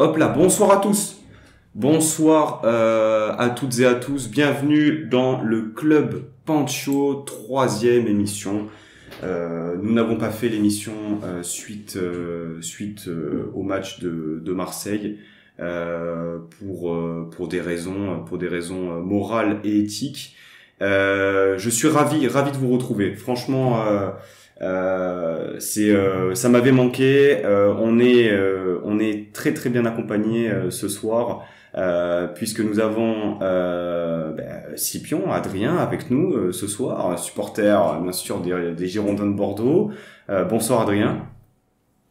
Hop là, bonsoir à tous. Bonsoir euh, à toutes et à tous. Bienvenue dans le club Pancho, troisième émission. Euh, nous n'avons pas fait l'émission euh, suite au match de, Marseille pour pour des raisons pour des raisons morales et éthiques. je suis ravi ravi de vous retrouver. Franchement. Euh, c'est, euh, ça m'avait manqué. Euh, on est, on est très très bien accompagné ce soir. puisque nous avons ben, Scipion, Adrien avec nous ce soir, supporter bien sûr des, Girondins de Bordeaux. bonsoir Adrien.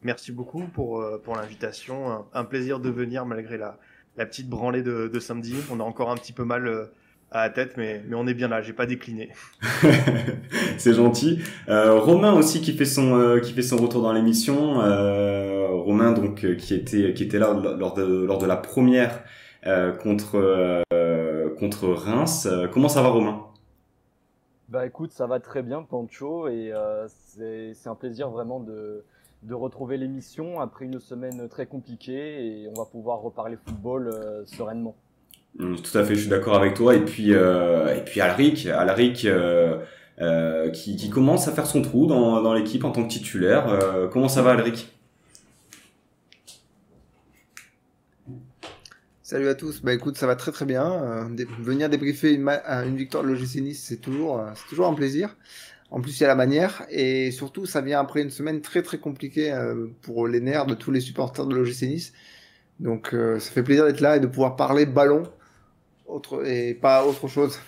Merci beaucoup pour, pour l'invitation. Un, plaisir de venir malgré la, la petite branlée de, de samedi. On a encore un petit peu mal à la tête, mais, mais on est bien là, j'ai pas décliné. c'est gentil. Euh, Romain aussi qui fait son euh, qui fait son retour dans l'émission. Euh, Romain donc euh, qui était qui était là lors de lors de la première euh, contre contre Reims. comment ça va Romain? Bah écoute, ça va très bien Pancho et c'est c'est un plaisir vraiment de de retrouver l'émission après une semaine très compliquée et on va pouvoir reparler football sereinement. Tout à fait, je suis d'accord avec toi. Et puis, euh, et puis Alric, Alric euh, euh, qui, commence à faire son trou dans, dans l'équipe en tant que titulaire. Comment ça va, Alric? Salut à tous. Bah écoute, ça va très très bien. Venir débriefer une, une victoire de l'OGC Nice, c'est toujours, c'est toujours un plaisir. En plus, il y a la manière et surtout, ça vient après une semaine très très compliquée pour les nerfs de tous les supporters de l'OGC Nice. Donc, ça fait plaisir d'être là et de pouvoir parler ballon autre, et pas autre chose.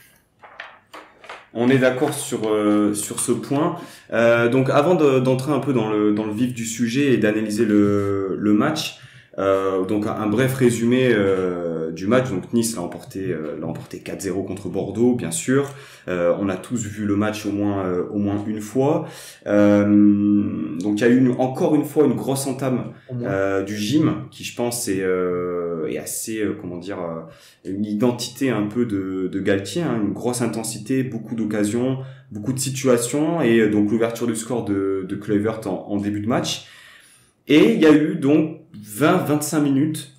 On est d'accord sur euh, sur ce point. Euh, donc avant d'entrer un peu dans le dans le vif du sujet et d'analyser le le match, euh, donc un, bref résumé euh, du match. Donc Nice l'a emporté, euh, l'a emporté 4-0 contre Bordeaux, bien sûr. Euh, on a tous vu le match au moins au moins une fois. donc il y a eu encore une fois une grosse entame du gym qui, je pense, est, est assez comment dire une identité un peu de, de Galtier, hein, une grosse intensité, beaucoup d'occasions, beaucoup de situations et donc l'ouverture du score de, de en, début de match. Et il y a eu donc 20-25 minutes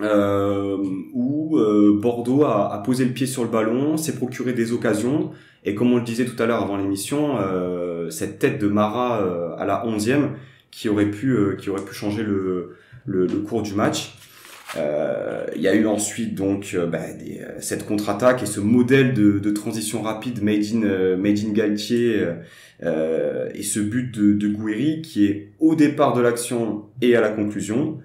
euh, où euh, Bordeaux a, posé le pied sur le ballon, s'est procuré des occasions, et comme on le disait tout à l'heure avant l'émission, euh, cette tête de Mara euh, à la 11e qui aurait pu euh, qui aurait pu changer le, le cours du match. Il y a eu ensuite donc bah, des, cette contre-attaque et ce modèle de, transition rapide made in made in Galtier et ce but de, de qui est au départ de l'action et à la conclusion.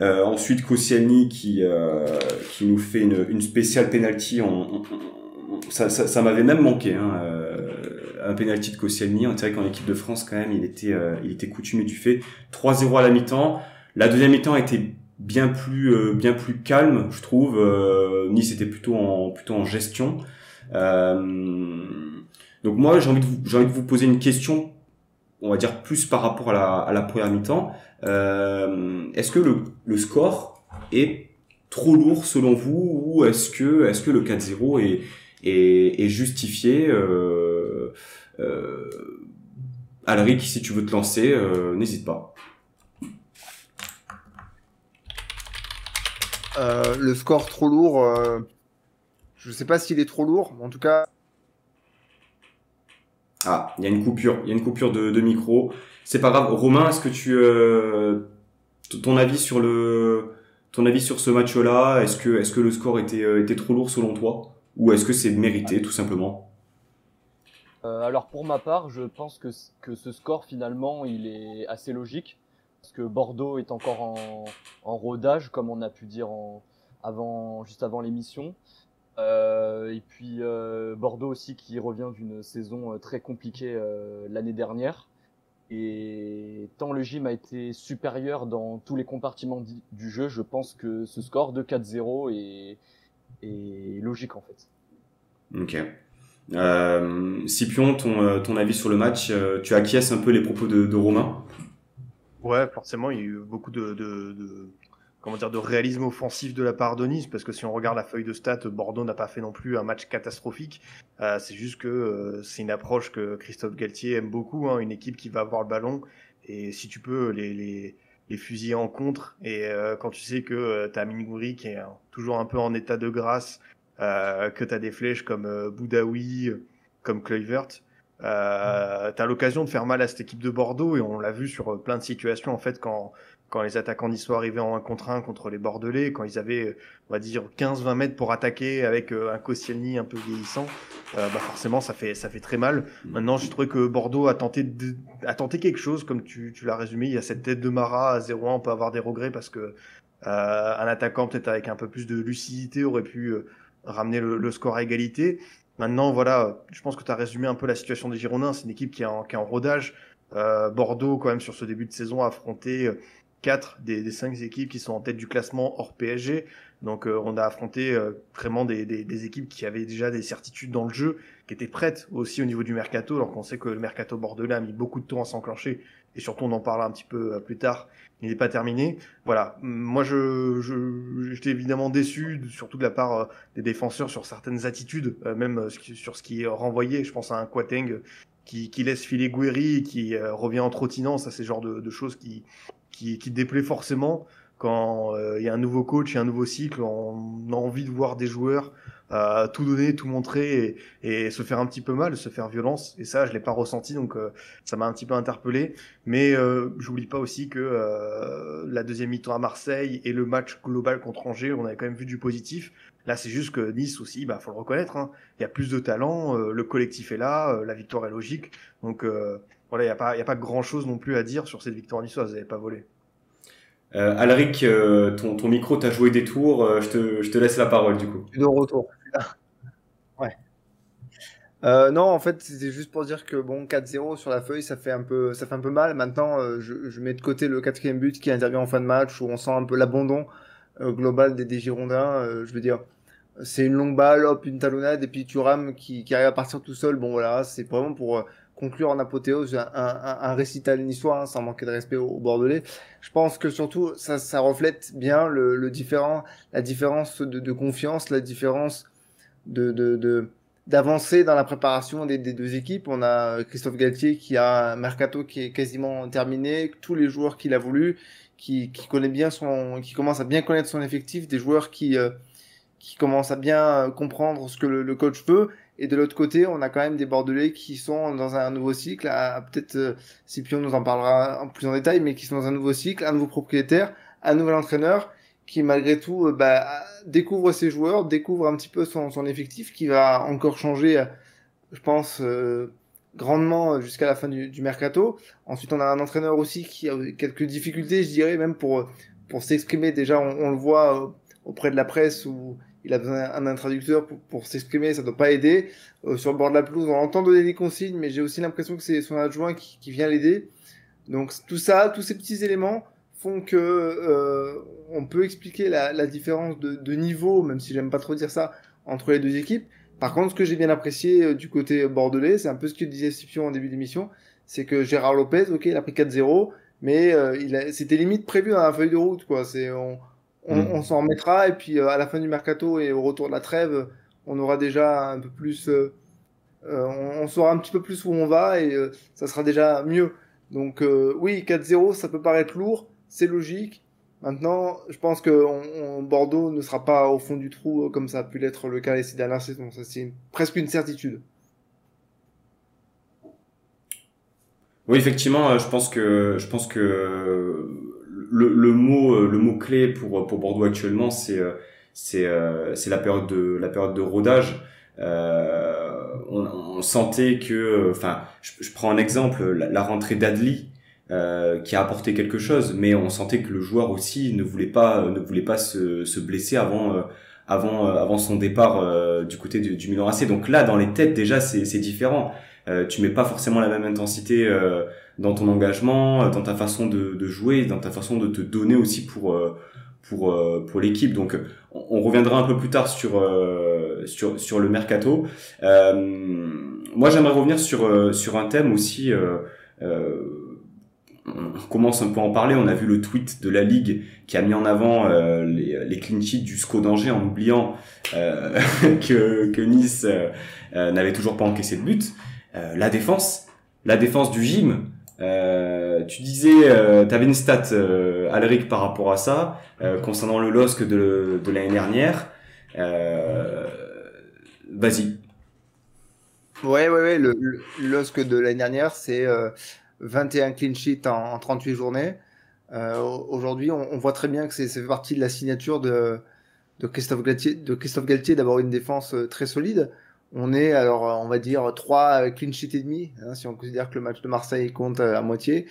Euh, ensuite, Koscielny qui euh, qui nous fait une, une spéciale penalty. En, ça, ça, m'avait même manqué. Hein, euh, un penalty de Koscielny. On dirait qu'en équipe de France, quand même, il était euh, il était coutumé du fait. 3-0 à la mi-temps. La deuxième mi-temps était bien plus euh, bien plus calme, je trouve. nice était plutôt en plutôt en gestion. donc moi, j'ai envie de vous, j'ai envie de vous poser une question on va dire plus par rapport à la, à la première mi-temps. Euh, est-ce que le, le, score est trop lourd selon vous ou est-ce que est-ce que le 4-0 est, est, est justifié euh, euh, Alric, si tu veux te lancer, euh, n'hésite pas. Euh, le score trop lourd, euh, je ne sais pas s'il est trop lourd, en tout cas, ah, il y a une coupure, il y a une coupure de, de micro. C'est pas grave. Romain, est-ce que tu euh, ton avis sur le ton avis sur ce match-là Est-ce que est-ce que le score était euh, était trop lourd selon toi? Ou est-ce que c'est mérité tout simplement? Euh, Alors pour ma part, je pense que que ce score finalement il est assez logique parce que Bordeaux est encore en, en rodage comme on a pu dire en, avant juste avant l'émission. Euh, et puis euh, Bordeaux aussi qui revient d'une saison euh, très compliquée l'année dernière. Et tant le gym a été supérieur dans tous les compartiments du jeu, je pense que ce score de 4-0 est, logique en fait. Ok. Scipion, ton, ton avis sur le match, tu acquiesces un peu les propos de Romain? Ouais, forcément, il y a eu beaucoup de, réalisme offensif de la part de Nice, parce que si on regarde la feuille de stats, Bordeaux n'a pas fait non plus un match catastrophique. Euh, c'est juste que euh, c'est une approche que Christophe Galtier aime beaucoup, hein, une équipe qui va avoir le ballon, et si tu peux les, les, fusiller en contre. Et quand tu sais que tu as qui est toujours un peu en état de grâce, que tu as des flèches comme Boudaoui, comme Kluivert, euh, tu as l'occasion de faire mal à cette équipe de Bordeaux et on l'a vu sur plein de situations en fait quand quand les attaquants d'histoire arrivaient en 1 contre 1 contre les Bordelais, quand ils avaient, on va dire, 15-20 mètres pour attaquer avec euh, un Koscielny un peu vieillissant, euh, bah forcément, ça fait, ça fait très mal. Maintenant, j'ai trouvé que Bordeaux a tenté, de, a tenté quelque chose, comme tu, tu l'as résumé. Il y a cette tête de Marat à 0-1, on peut avoir des regrets parce que euh, un attaquant, peut-être avec un peu plus de lucidité, aurait pu euh, ramener le, le, score à égalité. Maintenant, voilà, je pense que tu as résumé un peu la situation des Girondins. C'est une équipe qui est en, qui est en rodage. Euh, Bordeaux, quand même, sur ce début de saison, a affronté euh, quatre des, des cinq équipes qui sont en tête du classement hors PSG. Donc, euh, on a affronté euh, vraiment des, des, des, équipes qui avaient déjà des certitudes dans le jeu, qui étaient prêtes aussi au niveau du mercato. Alors qu'on sait que le mercato bordelais a mis beaucoup de temps à s'enclencher. Et surtout, on en parlera un petit peu plus tard il n'est pas terminé. Voilà, moi je, j'étais évidemment déçu, surtout de la part euh, des défenseurs sur certaines attitudes, euh, même euh, sur ce qui est renvoyé. Je pense à un Quateng qui, laisse filer Guerri, qui revient en trottinant. Ça, c'est genre de, choses qui, qui, qui déplaît forcément quand il y a un nouveau coach et un nouveau cycle. On a envie de voir des joueurs euh, tout donner, tout montrer et, et, se faire un petit peu mal, se faire violence. Et ça, je l'ai pas ressenti, donc euh, ça m'a un petit peu interpellé. Mais euh, j'oublie pas aussi que euh, la deuxième mi-temps à Marseille et le match global contre Angers, on avait quand même vu du positif. Là, c'est juste que Nice aussi, bah faut le reconnaître. Hein, il y a plus de talent, le collectif est là, la victoire est logique. Donc voilà, il y a pas, il y a pas grand chose non plus à dire sur cette victoire niçoise. Vous n'avez pas volé. Euh, Alric, ton, ton micro t'a joué des tours. je, te, je te laisse la parole du coup. De retour. ouais. Euh, non, en fait, c'était juste pour dire que bon, 4-0 sur la feuille, ça fait un peu, ça fait un peu mal. Maintenant, euh, je, je, mets de côté le quatrième but qui intervient en fin de match où on sent un peu l'abandon euh, global des, Girondins. Je veux dire, c'est une longue balle, hop, une talonnade et puis Thuram qui, qui arrive à partir tout seul. Bon, voilà, c'est vraiment pour conclure en apothéose un, un, récital niçois, hein, sans manquer de respect aux, Bordelais. Je pense que surtout, ça, ça reflète bien le, différent, la différence de confiance, la différence de, de, de d'avancer dans la préparation des, deux équipes. On a Christophe Galtier qui a un mercato qui est quasiment terminé, tous les joueurs qu'il a voulu, qui, qui connaît bien son, qui commence à bien connaître son effectif, des joueurs qui euh, qui commencent à bien comprendre ce que le, le, coach veut. Et de l'autre côté, on a quand même des Bordelais qui sont dans un nouveau cycle. Peut-être euh, nous en parlera en plus en détail, mais qui sont dans un nouveau cycle, un nouveau propriétaire, un nouvel entraîneur qui malgré tout euh, bah, découvre ses joueurs, découvre un petit peu son, effectif, qui va encore changer, euh, je pense, euh, grandement jusqu'à la fin du, mercato. Ensuite, on a un entraîneur aussi qui a quelques difficultés, je dirais, même pour, pour s'exprimer. Déjà, on, le voit auprès de la presse où il a besoin d'un traducteur pour, s'exprimer, ça ne doit pas aider. Euh, sur le bord de la pelouse, on entend donner des consignes, mais j'ai aussi l'impression que c'est son adjoint qui vient l'aider. Donc tout ça, tous ces petits éléments, font que euh, on peut expliquer la, la différence de, de, niveau, même si j'aime pas trop dire ça, entre les deux équipes. Par contre, ce que j'ai bien apprécié euh, du côté bordelais, c'est un peu ce que disait Scipion en début d'émission, c'est que Gérard Lopez, ok, il a pris 4-0, mais euh, c'était limite prévu dans la feuille de route, quoi. C'est on, on, mmh. on s'en remettra et puis à la fin du mercato et au retour de la trêve, on aura déjà un peu plus, on, on, saura un petit peu plus où on va et ça sera déjà mieux. Donc oui, 4-0, ça peut paraître lourd c'est logique. Maintenant, je pense que Bordeaux ne sera pas au fond du trou euh, comme ça a pu l'être le cas ces dernières saisons. C'est presque une certitude. Oui, effectivement, euh, je pense que euh, le mot clé pour Bordeaux actuellement, c'est la période de rodage. On, sentait que, enfin, je, je, prends un exemple, la, la rentrée d'Adli euh, qui a apporté quelque chose, mais on sentait que le joueur aussi ne voulait pas ne voulait pas se, se blesser avant euh, avant euh, avant son départ euh, du côté du, du, Milan AC. Donc là, dans les têtes déjà, c'est différent. tu mets pas forcément la même intensité dans ton engagement, dans ta façon de, de, jouer, dans ta façon de te donner aussi pour pour pour l'équipe. Donc on, on, reviendra un peu plus tard sur sur sur le mercato. moi, j'aimerais revenir sur sur un thème aussi. Euh, on commence un peu à en parler. On a vu le tweet de la Ligue qui a mis en avant euh, les, les clean du SCO d'Angers en oubliant euh, que, que, Nice euh, euh, n'avait toujours pas encaissé de but. Euh, la défense, la défense du gym, Euh, tu disais, euh, tu avais une stat, euh, Alric, par rapport à ça, euh, concernant le LOSC de, de l'année dernière. Euh, Vas-y. Ouais, ouais, ouais. Le, le LOSC de l'année dernière, c'est 21 clean sheets en, en 38 journées. Aujourd'hui, on, voit très bien que c'est fait partie de la signature de, Christophe Galtier, d'avoir une défense très solide. On est alors, on va dire, 3 clean sheets et demi, hein, si on considère que le match de Marseille compte à moitié.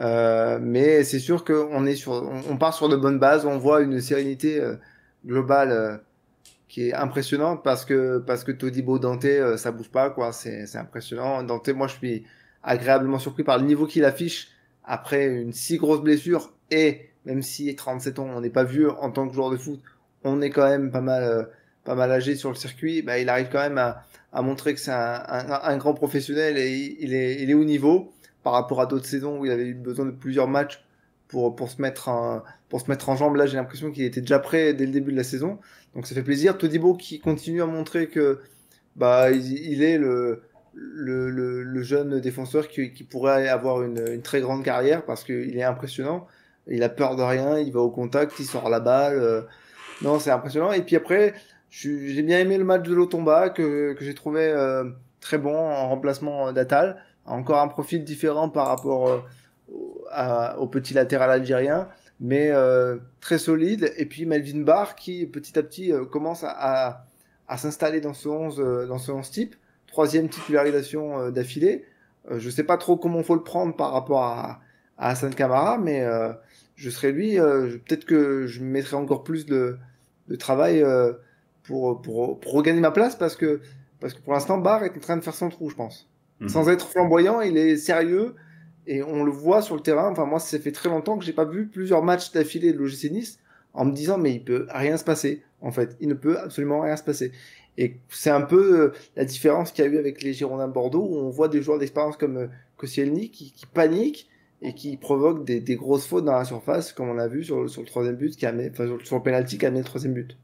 Euh, mais c'est sûr qu'on est sur, on, part sur de bonnes bases. On voit une sérénité euh, globale euh, qui est impressionnante parce que parce que Todibo Dante, euh, ça bouge pas quoi. C'est impressionnant. Dante, moi, je suis agréablement surpris par le niveau qu'il affiche après une si grosse blessure et même si 37 ans, on n'est pas vieux en tant que joueur de foot, on est quand même pas mal euh, pas mal âgé sur le circuit, bah, il arrive quand même à, montrer que c'est un, grand professionnel et il est, il est au niveau par rapport à d'autres saisons où il avait eu besoin de plusieurs matchs pour, pour, se, mettre en, pour se mettre en jambe. Là, j'ai l'impression qu'il était déjà prêt dès le début de la saison. Donc ça fait plaisir. Todibo qui continue à montrer que bah, il est le, le, jeune défenseur qui, pourrait avoir une, très grande carrière parce qu'il est impressionnant. Il a peur de rien, il va au contact, il sort la balle. Euh, non, c'est impressionnant. Et puis après, j'ai bien aimé le match de Lotomba que, j'ai trouvé euh, très bon en remplacement d'Atal. Encore un profil différent par rapport euh, au petit latéral algérien, mais très solide. Et puis Melvin Barr qui petit à petit commence à, à, s'installer dans ce 11 dans ce 11 type. Troisième titularisation euh, d'affilée. je sais pas trop comment faut le prendre par rapport à, à Hassan Kamara, mais je serais lui. Peut-être que je mettrai encore plus de, de travail pour, pour, pour regagner ma place parce que, parce que pour l'instant, Barr est en train de faire son trou, je pense. Mmh. Sans être flamboyant, il est sérieux et on le voit sur le terrain. Enfin, moi, ça fait très longtemps que j'ai pas vu plusieurs matchs d'affilée de l'OGC Nice en me disant, mais il peut rien se passer. En fait, il ne peut absolument rien se passer. Et c'est un peu la différence qu'il y a eu avec les Girondins de Bordeaux où on voit des joueurs d'expérience comme Koscielny qui, qui paniquent et qui provoquent des, grosses fautes dans la surface, comme on a vu sur, le troisième but, qui a mis, sur, le penalty qui a mis le troisième but.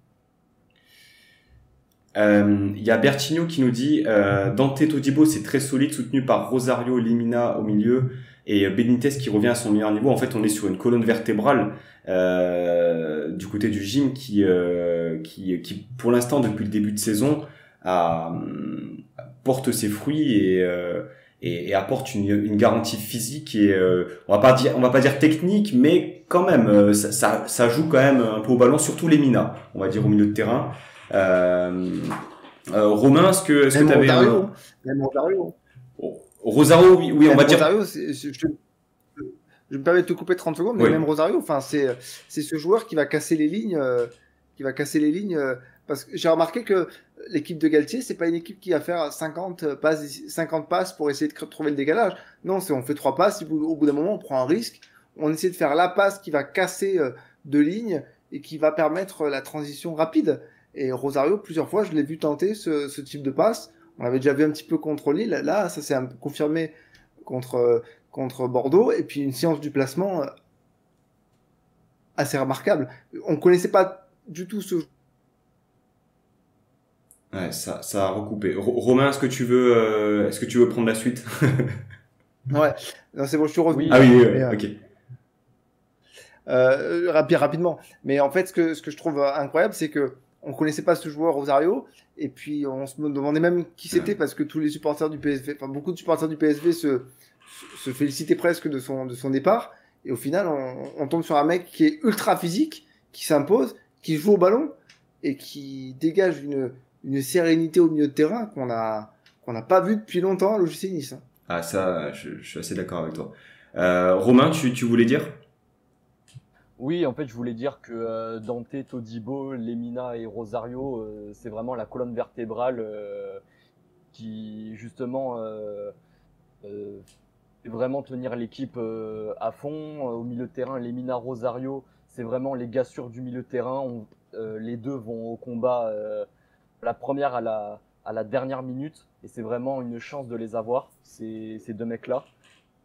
Il euh, y a Bertigno qui nous dit euh, Dante Todibo c'est très solide, soutenu par Rosario Limina au milieu et Benitez qui revient à son meilleur niveau. En fait, on est sur une colonne vertébrale euh, du côté du gym qui, euh, qui, qui pour l'instant, depuis le début de saison, a, porte ses fruits et, euh, et, et, apporte une, une garantie physique et euh, on va pas dire on va pas dire technique, mais quand même ça, ça, ça joue quand même un peu au ballon, surtout les Mina, on va dire au milieu de terrain. Euh, euh, Romain, est-ce que est-ce que tu avais Rosario, un... même Rosario. Rosario, oui, on va Rosario, dire. je, je, je, me permets de te couper 30 secondes, mais oui. même Rosario, enfin, c'est c'est ce joueur qui va casser les lignes, euh, va casser les lignes. Euh, parce que j'ai remarqué que l'équipe de Galtier, c'est pas une équipe qui va faire 50 passes, 50 passes pour essayer de trouver le décalage. Non, c'est on fait trois passes, au bout d'un moment, on prend un risque, on essaie de faire la passe qui va casser euh, deux lignes et qui va permettre la transition rapide. Et Rosario, plusieurs fois, je l'ai vu tenter ce, type de passe. On l'avait déjà vu un petit peu contre Lille. Là, ça s'est confirmé contre, contre Bordeaux. Et puis une séance du placement assez remarquable. On connaissait pas du tout ce. Ouais, ça, ça a recoupé. R Romain, est-ce que tu veux, euh, est-ce que tu veux prendre la suite? Ouais, c'est bon, je suis revenu. Ah oui, oui, ok. Euh, rapide, rapidement. Mais en fait, ce que, ce que je trouve incroyable, c'est que on connaissait pas ce joueur Rosario et puis on se demandait même qui c'était parce que tous les supporters du PSV, enfin beaucoup de supporters du PSV se, se félicitaient presque de son, de son départ et au final on, on tombe sur un mec qui est ultra physique, qui s'impose, qui joue au ballon et qui dégage une, une sérénité au milieu de terrain qu'on a qu'on n'a pas vu depuis longtemps à l'OGC Nice. Hein. Ah ça, je, je, suis assez d'accord avec toi. Euh, Romain, tu, tu voulais dire? Oui, en fait, je voulais dire que euh, Dante, Todibo, Lemina et Rosario, euh, c'est vraiment la colonne vertébrale euh, qui, justement, fait vraiment tenir l'équipe à fond. Au milieu de terrain, Lemina, Rosario, c'est vraiment les gars sûrs du milieu de terrain. On, les deux vont au combat, la première à la, à la dernière minute, et c'est vraiment une chance de les avoir, ces, ces deux mecs-là.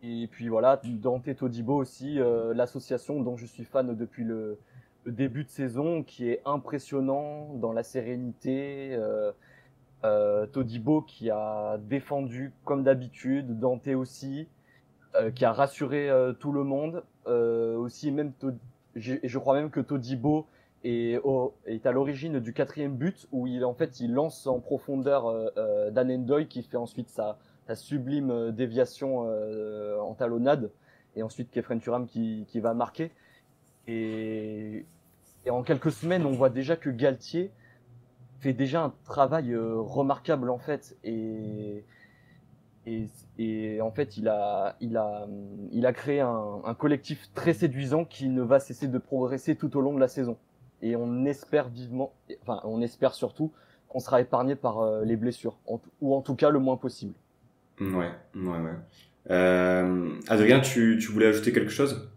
Et puis voilà, Dante Todibo aussi, euh, l'association dont je suis fan depuis le, début de saison, qui est impressionnant dans la sérénité. Euh, euh, Todibo qui a défendu comme d'habitude, Dante aussi. qui a rassuré tout le monde. aussi, même, je crois même que Todibo est, est à l'origine du quatrième but où il en fait il lance en profondeur euh, Dan Endoy qui fait ensuite sa, sublime déviation en talonnade et ensuite Kefren Turam qui, va marquer. Et, en quelques semaines, on voit déjà que Galtier fait déjà un travail euh, remarquable en fait. Et, et, et, en fait, il a, il a, il a créé un, un, collectif très séduisant qui ne va cesser de progresser tout au long de la saison. Et on espère vivement, enfin, on espère surtout qu'on sera épargné par euh, les blessures, ou en tout cas le moins possible. Ouais, ouais, ouais. Euh, Adrien, tu, tu voulais ajouter quelque chose?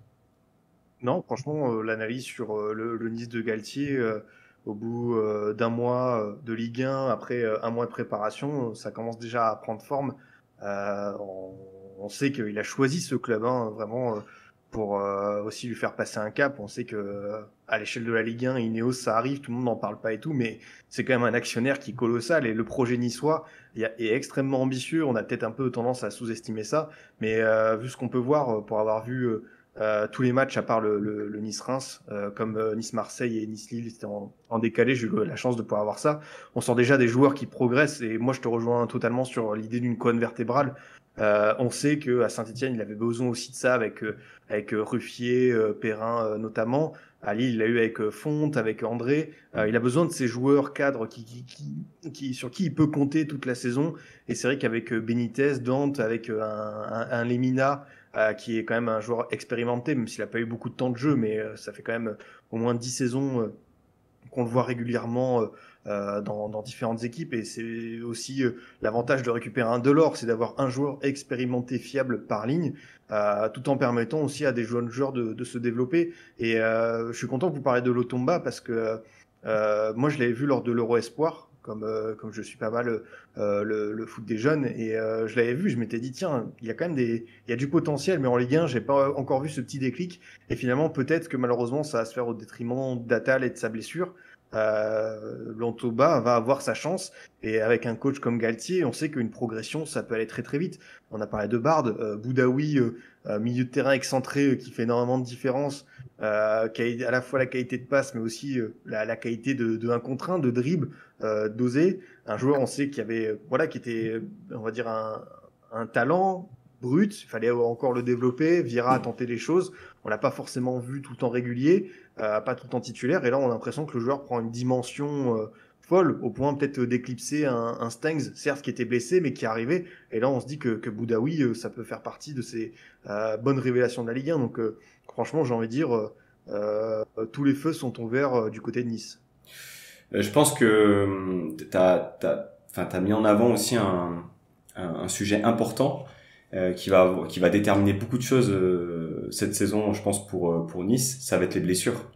Non, franchement, euh, l'analyse sur euh, le, Nice de Galtier, euh, au bout d'un mois de Ligue 1, après un mois de préparation, ça commence déjà à prendre forme. On, on, sait qu'il a choisi ce club, hein, vraiment pour euh, aussi lui faire passer un cap. On sait que euh, à l'échelle de la Ligue 1, Ineos, ça arrive, tout le monde n'en parle pas et tout, mais c'est quand même un actionnaire qui est colossal et le projet niçois est extrêmement ambitieux. On a peut-être un peu tendance à sous-estimer ça, mais euh, vu ce qu'on peut voir, pour avoir vu tous les matchs à part le, le, le Nice-Reims, comme Nice-Marseille et Nice-Lille, c'était en, en, décalé, j'ai eu la chance de pouvoir voir ça. On sent déjà des joueurs qui progressent et moi je te rejoins totalement sur l'idée d'une colonne vertébrale. Euh, on sait que à Saint-Etienne, il avait besoin aussi de ça avec euh, avec euh, Ruffier, Perrin notamment. À Lille, il l'a eu avec Fonte, avec André. il a besoin de ces joueurs cadres qui, qui, qui, qui, sur qui il peut compter toute la saison. Et c'est vrai qu'avec Benitez, Dante, avec un, un, un Lemina qui est quand même un joueur expérimenté, même s'il n'a pas eu beaucoup de temps de jeu, mais ça fait quand même au moins dix saisons qu'on le voit régulièrement euh, dans, différentes équipes et c'est aussi euh, l'avantage de récupérer un Delors, c'est d'avoir un joueur expérimenté, fiable par ligne, euh, tout en permettant aussi à des jeunes joueurs de, de se développer. Et je suis content que vous parliez de l'Otomba parce que moi je l'avais vu lors de l'Euro Espoir, comme, comme je suis pas mal le, le, foot des jeunes et je l'avais vu, je m'étais dit tiens, il y a quand même des il y a du potentiel mais en Ligue 1, j'ai pas encore vu ce petit déclic et finalement peut-être que malheureusement ça va se faire au détriment d'Atal et de sa blessure euh, Lantoba va avoir sa chance. Et avec un coach comme Galtier, on sait qu'une progression, ça peut aller très très vite. On a parlé de Bard, euh, Boudaoui, euh, euh, milieu de terrain excentré qui fait énormément de différence, qui a à la fois la qualité de passe, mais aussi la, qualité de, de un contre un, de dribble, d'oser. Un joueur, on sait qu'il avait, voilà, qui était, on va dire un, un talent brut. Il fallait encore le développer. Vira a tenté des choses. On l'a pas forcément vu tout le temps régulier. Euh, pas tout le temps titulaire. Et là, on a l'impression que le joueur prend une dimension euh, folle, au point peut-être d'éclipser un, un Stengs, certes qui était blessé, mais qui est arrivé. Et là, on se dit que, que Boudaoui, euh, ça peut faire partie de ces bonnes révélations de la Ligue 1. Donc, franchement, j'ai envie de dire, tous les feux sont ouverts du côté de Nice. Je pense que tu as, as, mis en avant aussi un, un, sujet important. Euh, qui va qui va déterminer beaucoup de choses euh, cette saison, je pense pour euh, pour Nice, ça va être les blessures.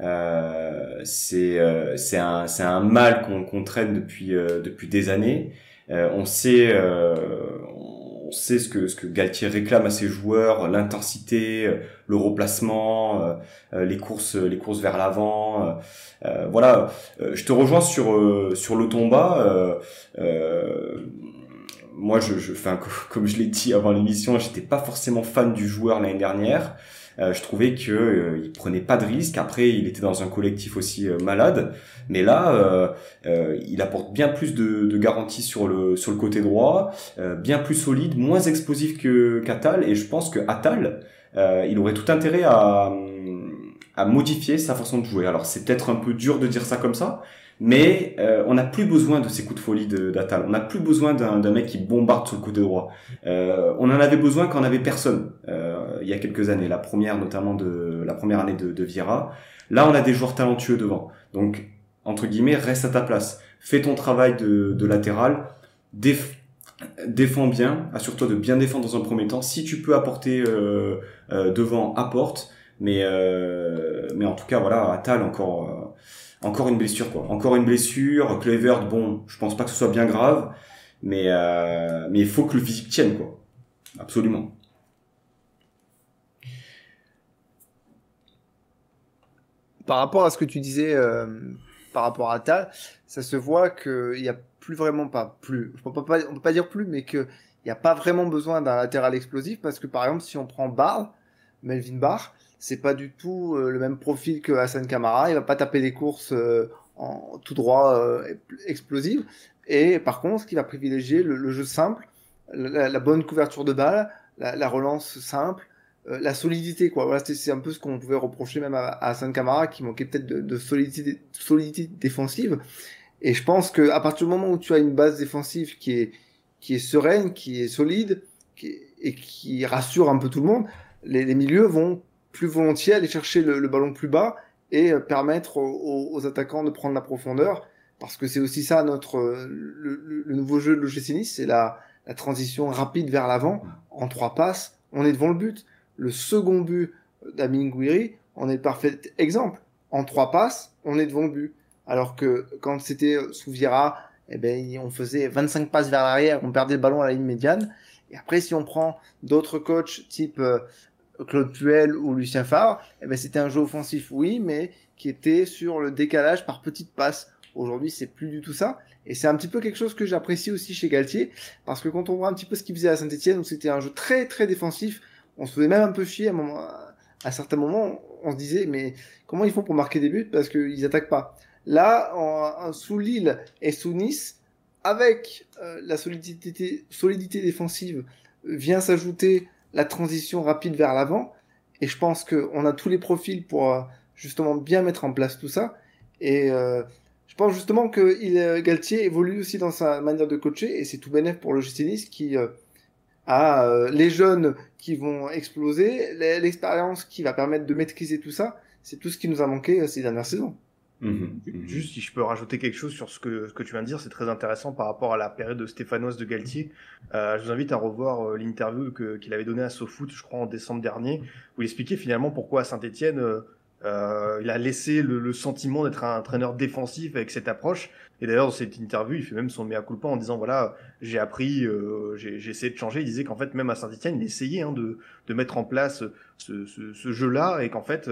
Euh, c'est c'est un c'est un mal qu'on qu'on traîne depuis depuis des années. on sait sait ce que ce que Galtier réclame à ses joueurs, l'intensité, le replacement, les courses les courses vers l'avant. voilà, je te rejoins sur sur le tomba moi, je, je, enfin, comme je l'ai dit avant l'émission, j'étais pas forcément fan du joueur l'année dernière. Euh, je trouvais que euh, il prenait pas de risques. Après, il était dans un collectif aussi euh, malade, mais là, euh, euh, il apporte bien plus de, de garanties sur le sur le côté droit, bien plus solide, moins explosif que qu'Atal. Et je pense que Atal, il aurait tout intérêt à à modifier sa façon de jouer. Alors, c'est peut-être un peu dur de dire ça comme ça, mais euh, on n'a plus besoin de ces coups de folie d'Atal. On n'a plus besoin d'un mec qui bombarde sur le côté droit. Euh, on en avait besoin quand on avait personne euh, il y a quelques années. La première notamment de la première année de, de Vieira. Là, on a des joueurs talentueux devant. Donc entre guillemets, reste à ta place. Fais ton travail de, de latéral. Déf défends bien. Assure-toi de bien défendre dans un premier temps. Si tu peux apporter euh, euh, devant, apporte. Mais mais en tout cas, voilà, Atal encore encore une blessure quoi. Encore une blessure. Clevert, bon, je pense pas que ce soit bien grave, mais euh, mais il faut que le physique tienne quoi. Absolument. Par rapport à ce que tu disais euh, par rapport à Tal, ça se voit qu'il n'y a plus vraiment pas plus. On peut pas, peut pas dire plus, mais que il n'y a pas vraiment besoin d'un latéral explosif parce que par exemple, si on prend Barr, Melvin Barr, c'est pas du tout le même profil que Hassan Kamara. Il va pas taper des courses en tout droit explosives. Et par contre, qui va privilégier le, jeu simple, la, bonne couverture de balle, la, relance simple, euh, la solidité. Voilà, c'est un peu ce qu'on pouvait reprocher même à, à Hassan Kamara, qui manquait peut-être de, solidité, solidité défensive. Et je pense qu'à partir du moment où tu as une base défensive qui est, qui est sereine, qui est solide, et qui rassure un peu tout le monde, les, milieux vont plus volontiers aller chercher le, ballon plus bas et euh, permettre aux, attaquants de prendre la profondeur parce que c'est aussi ça notre le, nouveau jeu de l'OGC c'est la, la transition rapide vers l'avant en trois passes, on est devant le but. Le second but d'Amin Gouiri, on est le parfait exemple. En trois passes, on est devant le but. Alors que quand c'était sous Vira, eh ben, on faisait 25 passes vers l'arrière, on perdait le ballon à la ligne médiane. Et après, si on prend d'autres coachs type euh, Claude Puel ou Lucien Favre, eh ben, c'était un jeu offensif, oui, mais qui était sur le décalage par petites passes. Aujourd'hui, c'est plus du tout ça. Et c'est un petit peu quelque chose que j'apprécie aussi chez Galtier, parce que quand on voit un petit peu ce qu'il faisait à Saint-Etienne, où c'était un jeu très très défensif, on se faisait même un peu chier à, un moment, certains moments, on se disait, mais comment ils font pour marquer des buts Parce qu'ils attaquent pas? Là, sous Lille et sous Nice, avec euh, la solidité, solidité défensive, vient s'ajouter la transition rapide vers l'avant. Et je pense qu'on a tous les profils pour euh, justement bien mettre en place tout ça. Et euh, je pense justement que il, euh, Galtier évolue aussi dans sa manière de coacher et c'est tout bénéf pour le GC qui a les jeunes qui vont exploser, l'expérience qui va permettre de maîtriser tout ça. C'est tout ce qui nous a manqué ces dernières saisons. Mmh mmh Juste si je peux rajouter quelque chose sur ce que, ce que tu viens de dire, c'est très intéressant par rapport à la période de Stéphanoise de Galtier. je vous invite à revoir l'interview qu'il avait donnée à SoFoot, je crois en décembre dernier, où il expliquait finalement pourquoi à Saint-Etienne, euh, il a laissé le, sentiment d'être un entraîneur défensif avec cette approche. Et d'ailleurs, dans cette interview, il fait même son mea culpa en disant voilà, j'ai appris, euh, j'ai essayé de changer. Il disait qu'en fait, même à Saint-Etienne, il essayait hein, de, de, mettre en place ce, ce, ce jeu-là et qu'en fait,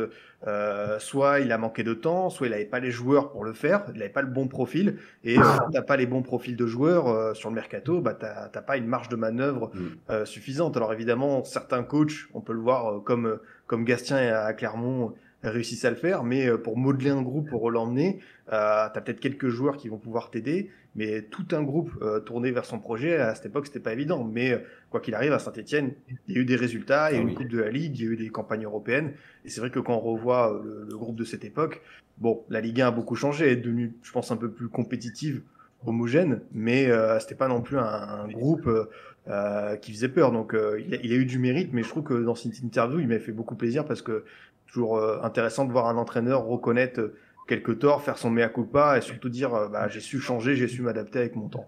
euh, soit il a manqué de temps, soit il n'avait pas les joueurs pour le faire, il n'avait pas le bon profil. Et euh, quand t'as pas les bons profils de joueurs euh, sur le mercato, bah t'as pas une marge de manœuvre mm. suffisante. Alors évidemment, certains coachs, on peut le voir comme comme Gastien à Clermont réussissent à le faire, mais pour modeler un groupe, pour l'emmener, euh, tu as peut-être quelques joueurs qui vont pouvoir t'aider, mais tout un groupe euh, tourné vers son projet, à cette époque, c'était pas évident. Mais euh, quoi qu'il arrive, à Saint-Etienne, il y a eu des résultats, il y a eu ah une Coupe de la Ligue, il y a eu des campagnes européennes, et c'est vrai que quand on revoit le, groupe de cette époque, bon, la Ligue 1 a beaucoup changé, elle est devenue, je pense, un peu plus compétitive, homogène, mais euh, c'était pas non plus un, un groupe euh, qui faisait peur. Donc il a, il, a, eu du mérite, mais je trouve que dans cette interview, il m'a fait beaucoup plaisir parce que toujours euh, intéressant de voir un entraîneur reconnaître euh, quelques torts, faire son mea culpa et surtout dire euh, bah, j'ai su changer, j'ai su m'adapter avec mon temps.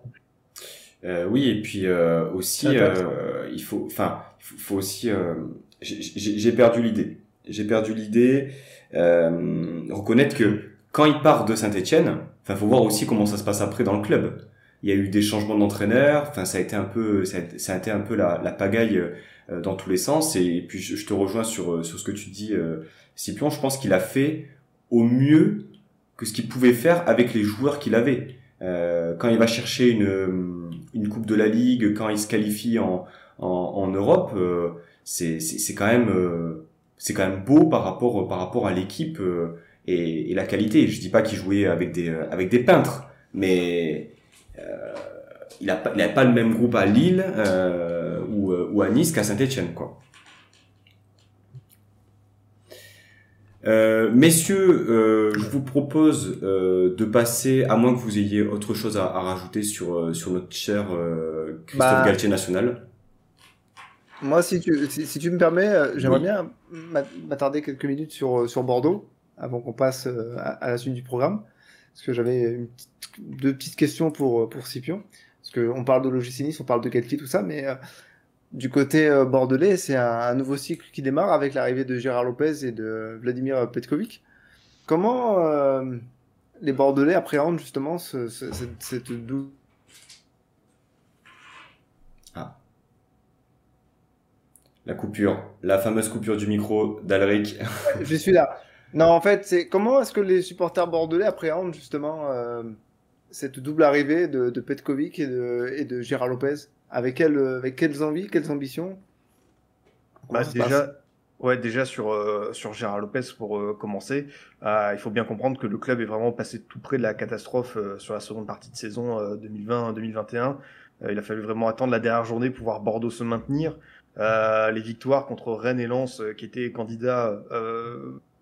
Euh, oui, et puis aussi, il faut, enfin, il faut, aussi, j'ai perdu l'idée. J'ai perdu l'idée. reconnaître que quand il part de Saint-Étienne, enfin, faut voir aussi comment ça se passe après dans le club. Il y a eu des changements d'entraîneur. Enfin, ça a été un peu, ça a, été un peu la, la pagaille euh, dans tous les sens. Et puis je, te rejoins sur, euh, sur ce que tu dis, euh, Scipion. Je pense qu'il a fait au mieux que ce qu'il pouvait faire avec les joueurs qu'il avait. Euh, quand il va chercher une, une Coupe de la Ligue, quand il se qualifie en, en, Europe, euh, c'est quand même c'est quand même beau par rapport par rapport à l'équipe et, la qualité. Je dis pas qu'il jouait avec des avec des peintres, mais il a pas pas le même groupe à Lille. Euh, euh, ou, à Nice qu'à Saint-Etienne. Euh, messieurs, euh, je vous propose de passer, à moins que vous ayez autre chose à, rajouter sur, sur notre cher Christophe bah, Galtier national. Moi, si tu, si, tu me permets, j'aimerais bien m'attarder quelques minutes sur, sur Bordeaux, avant qu'on passe à, la suite du programme. Parce que j'avais deux petites questions pour, pour Scipion. Parce qu'on parle de Logicinis, on parle de Galtier, tout ça, mais du côté euh, bordelais, c'est un, nouveau cycle qui démarre avec l'arrivée de Gérard Lopez et de Vladimir Petkovic. Comment euh, les Bordelais appréhendent justement ce, cette, cette Ah. La coupure, la fameuse coupure du micro d'Alric. je suis là. Non, en fait, c'est comment est-ce que les supporters bordelais appréhendent justement euh, cette double arrivée de, de Petkovic et de, et de Gérard Lopez? Avec, quelle, avec quelles envies, quelles ambitions? Bah, déjà, ouais, déjà sur, euh, sur Gérard Lopez, pour euh, commencer, euh, il faut bien comprendre que le club est vraiment passé tout près de la catastrophe sur la seconde partie de saison 2020-2021. il a fallu vraiment attendre la dernière journée pour voir Bordeaux se maintenir. les victoires contre Rennes et Lens, qui étaient candidats,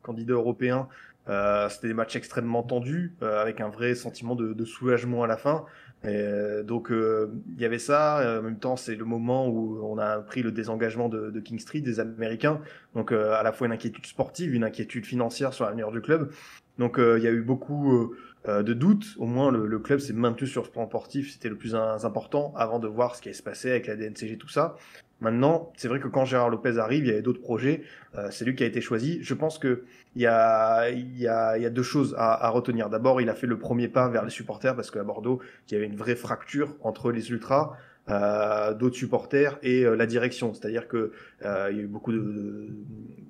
candidats européens, c'était des matchs extrêmement tendus, avec un vrai sentiment de, de soulagement à la fin. Et donc euh, il y avait ça. Euh, en même temps, c'est le moment où on a pris le désengagement de, de King Street, des Américains. Donc euh, à la fois une inquiétude sportive, une inquiétude financière sur l'avenir du club. Donc il y a eu beaucoup de doutes. Au moins le, le club s'est maintenu sur ce plan sportif. C'était le plus important avant de voir ce qui allait se passer avec la DNCG, tout ça. Maintenant, c'est vrai que quand Gérard Lopez arrive, il y avait d'autres projets. Euh, c'est lui qui a été choisi. Je pense que il y a, y y a deux choses à, à retenir. D'abord, il a fait le premier pas vers les supporters parce qu'à Bordeaux, il y avait une vraie fracture entre les ultras. Euh, d'autres supporters et euh, la direction. C'est-à-dire que euh, y a eu beaucoup de,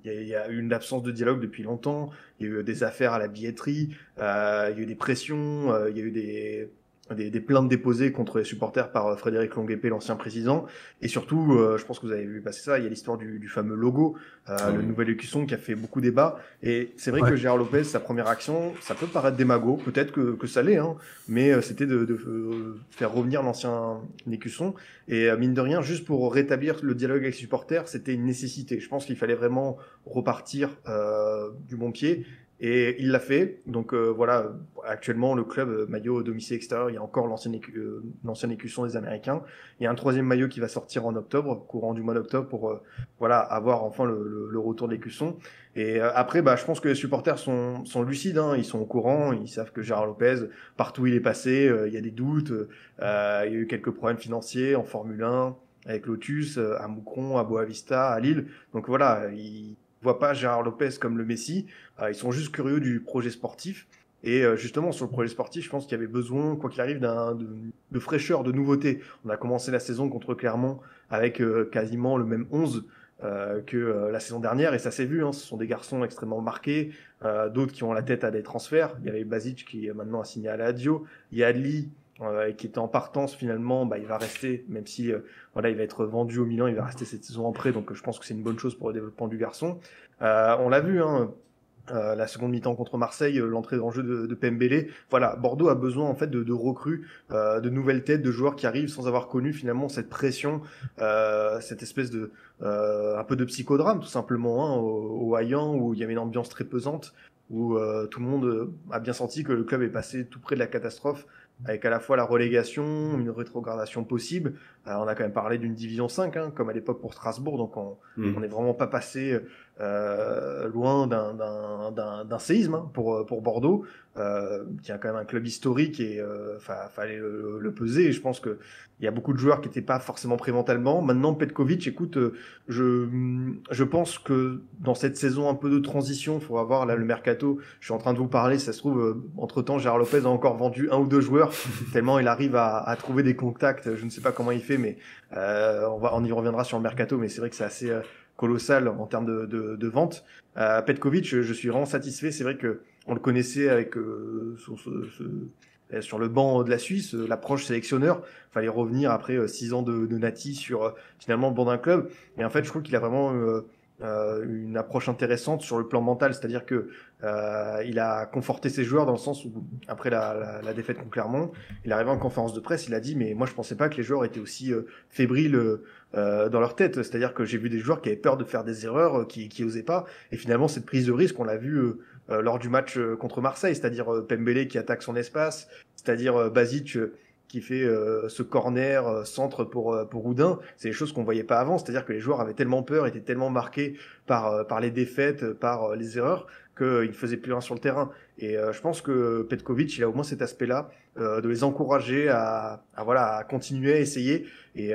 il, y a, il y, a eu une absence de dialogue depuis longtemps. Il y a eu des affaires à la billetterie, euh, il y a eu des pressions, il y a eu des des, des, plaintes déposées contre les supporters par euh, Frédéric Longuepé, l'ancien président. Et surtout, euh, je pense que vous avez vu passer ça, il y a l'histoire du, du, fameux logo, euh, le nouvel écusson qui a fait beaucoup débat. Et c'est vrai que Gérard Lopez, sa première action, ça peut paraître démago, peut-être que, que ça l'est, hein, mais c'était de, de, faire revenir l'ancien écusson. Et mine de rien, juste pour rétablir le dialogue avec les supporters, c'était une nécessité. Je pense qu'il fallait vraiment repartir du bon pied et il l'a fait. Donc euh, voilà, actuellement, le club euh, maillot domicile extérieur, il y a encore l'ancien euh, écusson des Américains. Il y a un troisième maillot qui va sortir en octobre, courant du mois d'octobre, pour voilà avoir enfin le, retour de l'écusson. Et après, bah, je pense que les supporters sont, sont lucides, hein, ils sont au courant, ils savent que Gérard Lopez, partout où il est passé, il y a des doutes, il y a eu quelques problèmes financiers en Formule 1 avec Lotus, à Moucron, à Boavista, à Lille. Donc voilà, il voient pas Gérard Lopez comme le Messi. Euh, ils sont juste curieux du projet sportif. Et euh, justement, sur le projet sportif, je pense qu'il y avait besoin, quoi qu'il arrive, de, fraîcheur, de nouveauté. On a commencé la saison contre Clermont avec euh, quasiment le même 11 euh, que la saison dernière, et ça s'est vu. Hein, ce sont des garçons extrêmement marqués, d'autres qui ont la tête à des transferts. Il y avait Basic qui est maintenant assigné à la Adio. Il y a Adli euh, qui était en partance finalement, bah, il va rester, même si euh, voilà, il va être vendu au Milan, il va rester cette saison en prêt, donc je pense que c'est une bonne chose pour le développement du garçon. Euh, on l'a vu, hein, euh, la seconde mi-temps contre Marseille, euh, l'entrée en jeu de, de. Voilà, Bordeaux a besoin en fait de, recrues, euh, de nouvelles têtes, de joueurs qui arrivent sans avoir connu finalement cette pression, cette espèce de un peu de psychodrame tout simplement hein, au, au Hayan où il y avait une ambiance très pesante, où tout le monde a bien senti que le club est passé tout près de la catastrophe avec à la fois la relégation, une rétrogradation possible. Euh, on a quand même parlé d'une division 5, hein, comme à l'époque pour Strasbourg, donc on mm. n'est vraiment pas passé euh, loin d'un séisme hein, pour, pour Bordeaux, euh, qui a quand même un club historique et euh, fallait le, peser. Et je pense qu'il y a beaucoup de joueurs qui n'étaient pas forcément prêts mentalement. Maintenant, Petkovic, écoute, euh, je, pense que dans cette saison un peu de transition, il faut avoir là le mercato. Je suis en train de vous parler, ça se trouve, euh, entre-temps, Gérard Lopez a encore vendu un ou deux joueurs, tellement il arrive à, trouver des contacts. Je ne sais pas comment il fait, mais on y reviendra sur le mercato, mais c'est vrai que c'est assez colossal en termes de, de, de vente. Euh, Petkovic, je suis vraiment satisfait. C'est vrai que on le connaissait avec euh, sur, ce, sur, le banc de la Suisse, euh, l'approche sélectionneur. Fallait revenir après euh, six ans de, de Nati sur euh, finalement le banc d'un club. Et en fait, je trouve qu'il a vraiment euh, une approche intéressante sur le plan mental, c'est-à-dire que euh, il a conforté ses joueurs dans le sens où après la, défaite contre Clermont, il arrivé en conférence de presse, il a dit mais moi je pensais pas que les joueurs étaient aussi euh, fébriles euh, dans leur tête, c'est-à-dire que j'ai vu des joueurs qui avaient peur de faire des erreurs, qui qui osaient pas, et finalement cette prise de risque on l'a vu lors du match contre Marseille, c'est-à-dire Pembele qui attaque son espace, c'est-à-dire Basic qui fait euh, ce corner euh, centre pour euh, pour Houdin, c'est des choses qu'on voyait pas avant, c'est-à-dire que les joueurs avaient tellement peur, étaient tellement marqués par par les défaites, par les erreurs qu'ils ne faisaient plus rien sur le terrain. Et je pense que Petkovic, il a au moins cet aspect-là de les encourager à, à, voilà à continuer à essayer. Et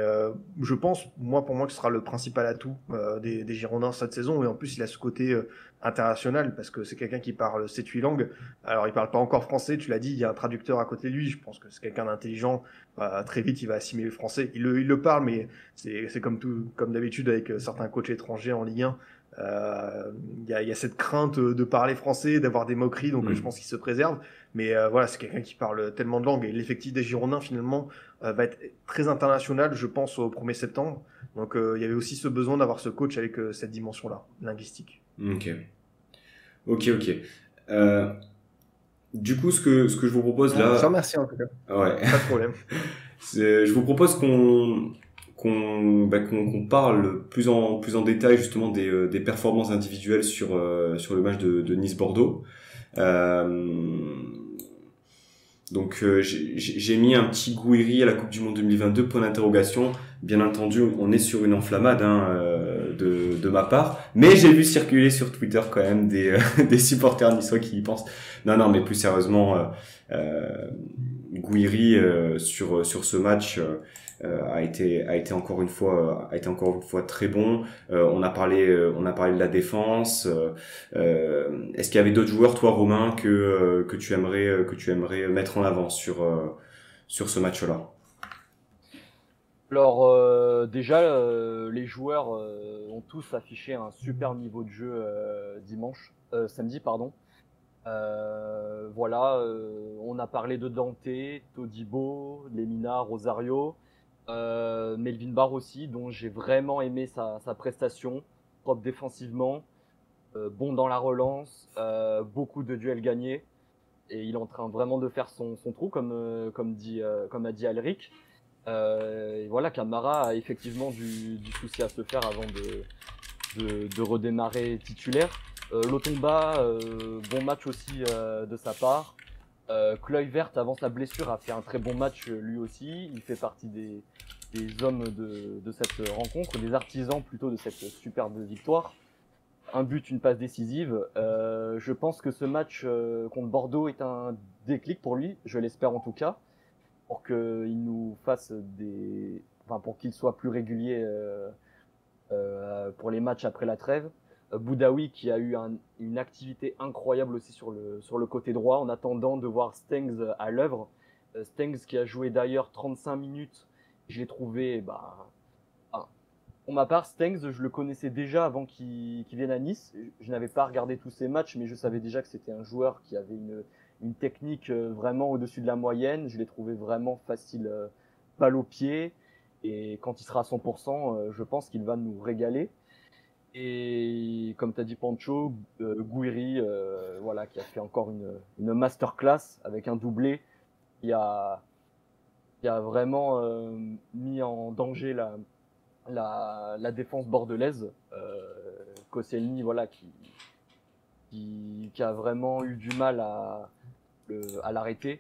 je pense, moi pour moi, que ce sera le principal atout des, des Girondins cette saison. Et en plus, il a ce côté international parce que c'est quelqu'un qui parle 7-8 langues. Alors il parle pas encore français, tu l'as dit, il y a un traducteur à côté de lui. Je pense que c'est quelqu'un d'intelligent. Euh, très vite, il va assimiler le français. Il le, il le parle, mais c'est comme tout, comme d'habitude avec euh, certains coachs étrangers en Ligue 1. Il y, a, y, a, cette crainte de parler français, d'avoir des moqueries, donc mm. je pense qu'il se préserve. Mais voilà, c'est quelqu'un qui parle tellement de langues et l'effectif des Girondins finalement va être très international, je pense, au 1er septembre. Donc il y avait aussi ce besoin d'avoir ce coach avec cette dimension-là, linguistique. Ok. Ok, ok. Euh, du coup, ce que, ce que je vous propose là. Je remercie en tout cas. Ouais. Pas de problème. je vous propose qu'on qu'on bah, qu'on parle plus en plus en détail justement des, euh, des performances individuelles sur euh, sur le match de, de Nice Bordeaux. Euh, donc euh, j'ai mis un petit Gouiri à la Coupe du Monde 2022 point d'interrogation. Bien entendu, on est sur une enflammade hein, euh, de, de ma part, mais j'ai vu circuler sur Twitter quand même des, euh, des supporters niçois qui y pensent. Non, non, mais plus sérieusement, euh, Gouiri sur sur ce match euh, a été a été encore une fois a été encore une fois très bon. Euh, on a parlé euh, on a parlé de la défense. Est-ce qu'il y avait d'autres joueurs, toi Romain, que que tu aimerais que tu aimerais mettre en avant sur sur ce match-là? Alors euh, déjà, euh, les joueurs euh, ont tous affiché un super niveau de jeu dimanche, samedi pardon. voilà, on a parlé de Dante, Todibo, Lemina, Rosario. Euh, Melvin Barr aussi, dont j'ai vraiment aimé sa, prestation, propre défensivement, euh, bon dans la relance, euh, beaucoup de duels gagnés, et il est en train vraiment de faire son, trou, comme, a dit Alric. voilà, Camara a effectivement du, souci à se faire avant de, de, de redémarrer titulaire. Lotomba, bon match aussi de sa part. Euh, Vert, avant sa blessure, a fait un très bon match lui aussi. Il fait partie des, des hommes de, de, cette rencontre, des artisans plutôt de cette superbe victoire. Un but, une passe décisive. Euh, je pense que ce match euh, contre Bordeaux est un déclic pour lui, je l'espère en tout cas, pour qu'il nous fasse des, enfin pour qu'il soit plus régulier euh, euh pour les matchs après la trêve. Euh, Boudaoui qui a eu un, une activité incroyable aussi sur le, côté droit en attendant de voir Stengs à l'œuvre. Euh, Stengs qui a joué d'ailleurs 35 minutes, je l'ai trouvé, bah, pour ma part, Stengs, je le connaissais déjà avant qu'il qu vienne à Nice. Je n'avais pas regardé tous ses matchs, mais je savais déjà que c'était un joueur qui avait une, une technique euh, vraiment au-dessus de la moyenne. Je l'ai trouvé vraiment facile, balle au pied. Et quand il sera à 100%, je pense qu'il va nous régaler. Et comme tu as dit Pancho, euh, Gouiri, euh, voilà, qui a fait encore une, masterclass avec un doublé, qui a, a vraiment euh, mis en danger la, défense bordelaise. Euh, Koscielny, voilà, qui, a vraiment eu du mal à l'arrêter.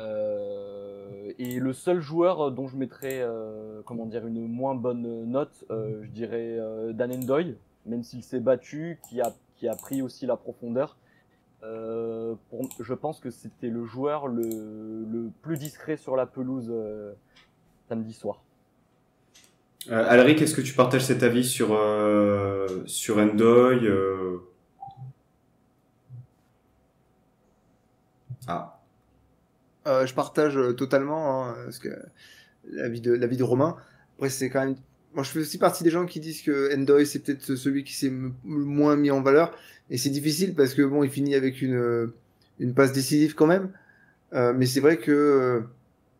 Euh, et le seul joueur dont je mettrais, euh, comment dire, une moins bonne note, euh, je dirais euh, Danendoy, même s'il s'est battu, qui a, qui a pris aussi la profondeur. Euh, je pense que c'était le joueur le, le, plus discret sur la pelouse euh, samedi soir. Euh, Alric, est-ce que tu partages cet avis sur, sur Endoy Ah. Euh, je partage euh, totalement hein, que l'avis de Romain. Après, c'est quand même. Moi, je fais aussi partie des gens qui disent que Endoy c'est peut-être celui qui s'est le moins mis en valeur. Et c'est difficile parce que bon, il finit avec une euh, passe décisive quand même. Euh, mais c'est vrai que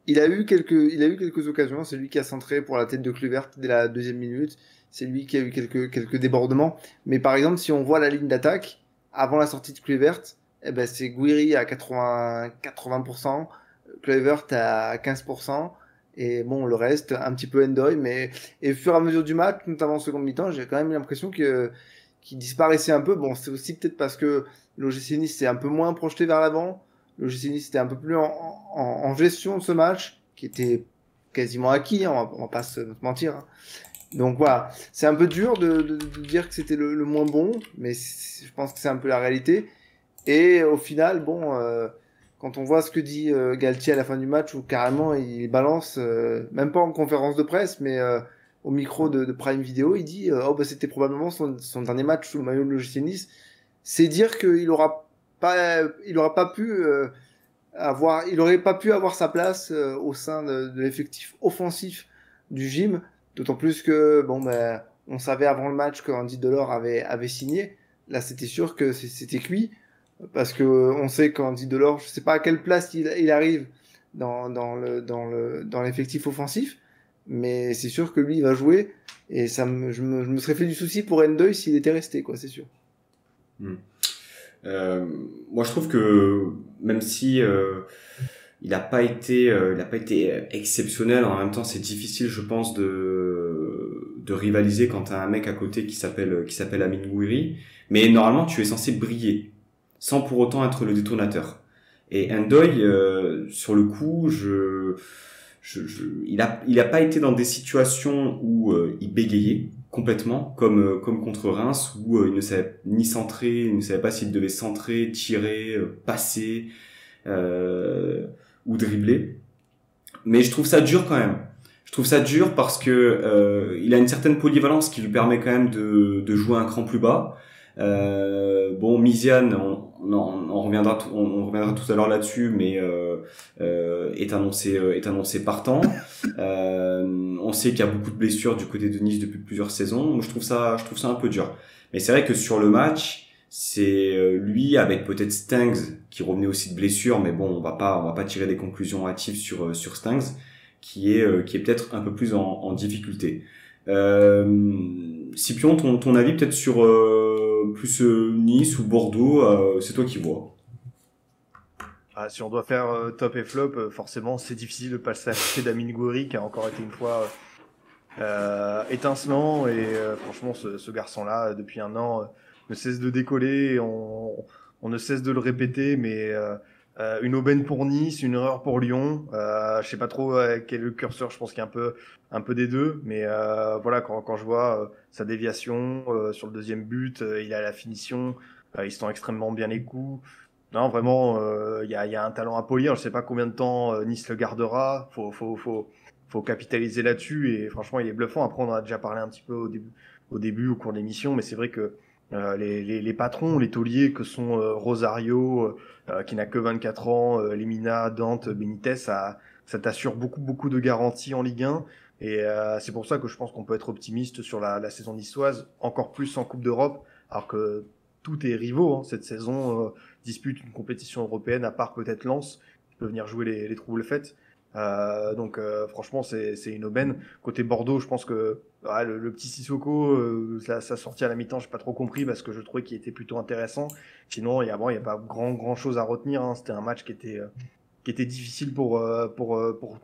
il a eu quelques il a eu quelques occasions. C'est lui qui a centré pour la tête de Kluivert dès la deuxième minute. C'est lui qui a eu quelques quelques débordements. Mais par exemple, si on voit la ligne d'attaque avant la sortie de Kluivert, eh ben, c'est Guiri à 80, 80%, Kluivert à 15%, et bon, le reste, un petit peu Endoy, mais, et au fur et à mesure du match, notamment en second mi-temps, j'ai quand même l'impression que, qu'il disparaissait un peu. Bon, c'est aussi peut-être parce que l'OGC Nice s'est un peu moins projeté vers l'avant. L'OGC Nice était un peu plus en, en, gestion de ce match, qui était quasiment acquis, hein, on, va, on pas se mentir. Hein. Donc voilà, c'est un peu dur de, dire que c'était le, moins bon, mais je pense que c'est un peu la réalité. Et au final, bon, euh, quand on voit ce que dit euh, Galtier à la fin du match, où carrément il balance, euh, même pas en conférence de presse, mais euh, au micro de, Prime Video, il dit Oh, bah, c'était probablement son, dernier match sous le maillot de l'OGC Nice. C'est dire qu'il aura pas, il aura pas pu avoir, il aurait pas pu avoir sa place au sein de, l'effectif offensif du gym, d'autant plus que, bon, ben, on savait avant le match que Andy Delors avait, avait signé. Là, c'était sûr que c'était cuit. Parce que on sait qu'Andy Delors, je sais pas à quelle place il, il arrive dans, dans le, dans le, dans l'effectif offensif. Mais c'est sûr que lui, il va jouer. Et ça me, je, me, je me serais fait du souci pour N2 s'il était resté, quoi, c'est sûr. Hmm. Euh, moi, je trouve que même si euh, il n'a pas été, euh, il a pas été exceptionnel, en même temps, c'est difficile, je pense, de de rivaliser quand t'as un mec à côté qui s'appelle qui s'appelle Amin Gouiri. Mais normalement, tu es censé briller sans pour autant être le détonateur. Et Endoy, euh, sur le coup, je, je, je, il a il a pas été dans des situations où il bégayait complètement, comme, euh, comme contre Reims, où euh, il ne savait ni centrer, il ne savait pas s'il devait centrer, tirer, euh, passer euh, ou dribbler. Mais je trouve ça dur quand même. Je trouve ça dur parce que euh, il a une certaine polyvalence qui lui permet quand même de, de jouer un cran plus bas. Euh, bon, Misian, on, on, on, reviendra, on, on, reviendra tout à l'heure là-dessus, mais euh, euh, est annoncé euh, est annoncé partant. Euh, on sait qu'il y a beaucoup de blessures du côté de Nice depuis plusieurs saisons. Moi, je trouve ça, je trouve ça un peu dur. Mais c'est vrai que sur le match, c'est euh, lui avec peut-être Stangs qui revenait aussi de blessure, mais bon, on va pas, on va pas tirer des conclusions hâtives sur sur Stangs, qui est qui est peut-être un peu plus en, en difficulté. Scipion, ton, ton avis peut-être sur plus Nice ou Bordeaux, c'est toi qui vois. Ah, si on doit faire euh, top et flop, euh, forcément, c'est difficile de passer à côté d'Amin Gouiri, qui a encore été une fois euh, étincelant. Et franchement, ce, ce garçon-là, depuis un an, ne cesse de décoller. On, on, ne cesse de le répéter, mais une aubaine pour Nice, une erreur pour Lyon. je sais pas trop quel est le curseur. Je pense qu'il y a un peu, un peu des deux. Mais voilà, quand, quand je vois sa déviation sur le deuxième but, il a la finition. il se tend extrêmement bien les coups. Non, vraiment, il euh, y, a, un talent à polir. Je sais pas combien de temps euh, Nice le gardera. Faut, faut, capitaliser là-dessus. Et franchement, il est bluffant. Après, on a déjà parlé un petit peu au début, au, début, au cours de l'émission, mais c'est vrai que euh, les, les, les, patrons, les tauliers que sont euh, Rosario, euh, qui n'a que 24 ans, Limina, Dante, Benitez, ça, ça t'assure beaucoup, beaucoup de garanties en Ligue 1. Et c'est pour ça que je pense qu'on peut être optimiste sur la, la saison niçoise, encore plus en Coupe d'Europe, alors que tout est rivaux hein, cette saison dispute une compétition européenne, à part peut-être Lens, qui peut venir jouer les, les troubles faites. Euh, donc euh, franchement c'est une aubaine. Côté Bordeaux, je pense que ah, le, le, petit Sissoko, euh, sa, sa, sortie à la mi-temps, j'ai pas trop compris parce que je trouvais qu'il était plutôt intéressant. Sinon, il y a bon, il y a pas grand grand chose à retenir. Hein. C'était un match qui était euh, qui était difficile pour euh, pour euh, pour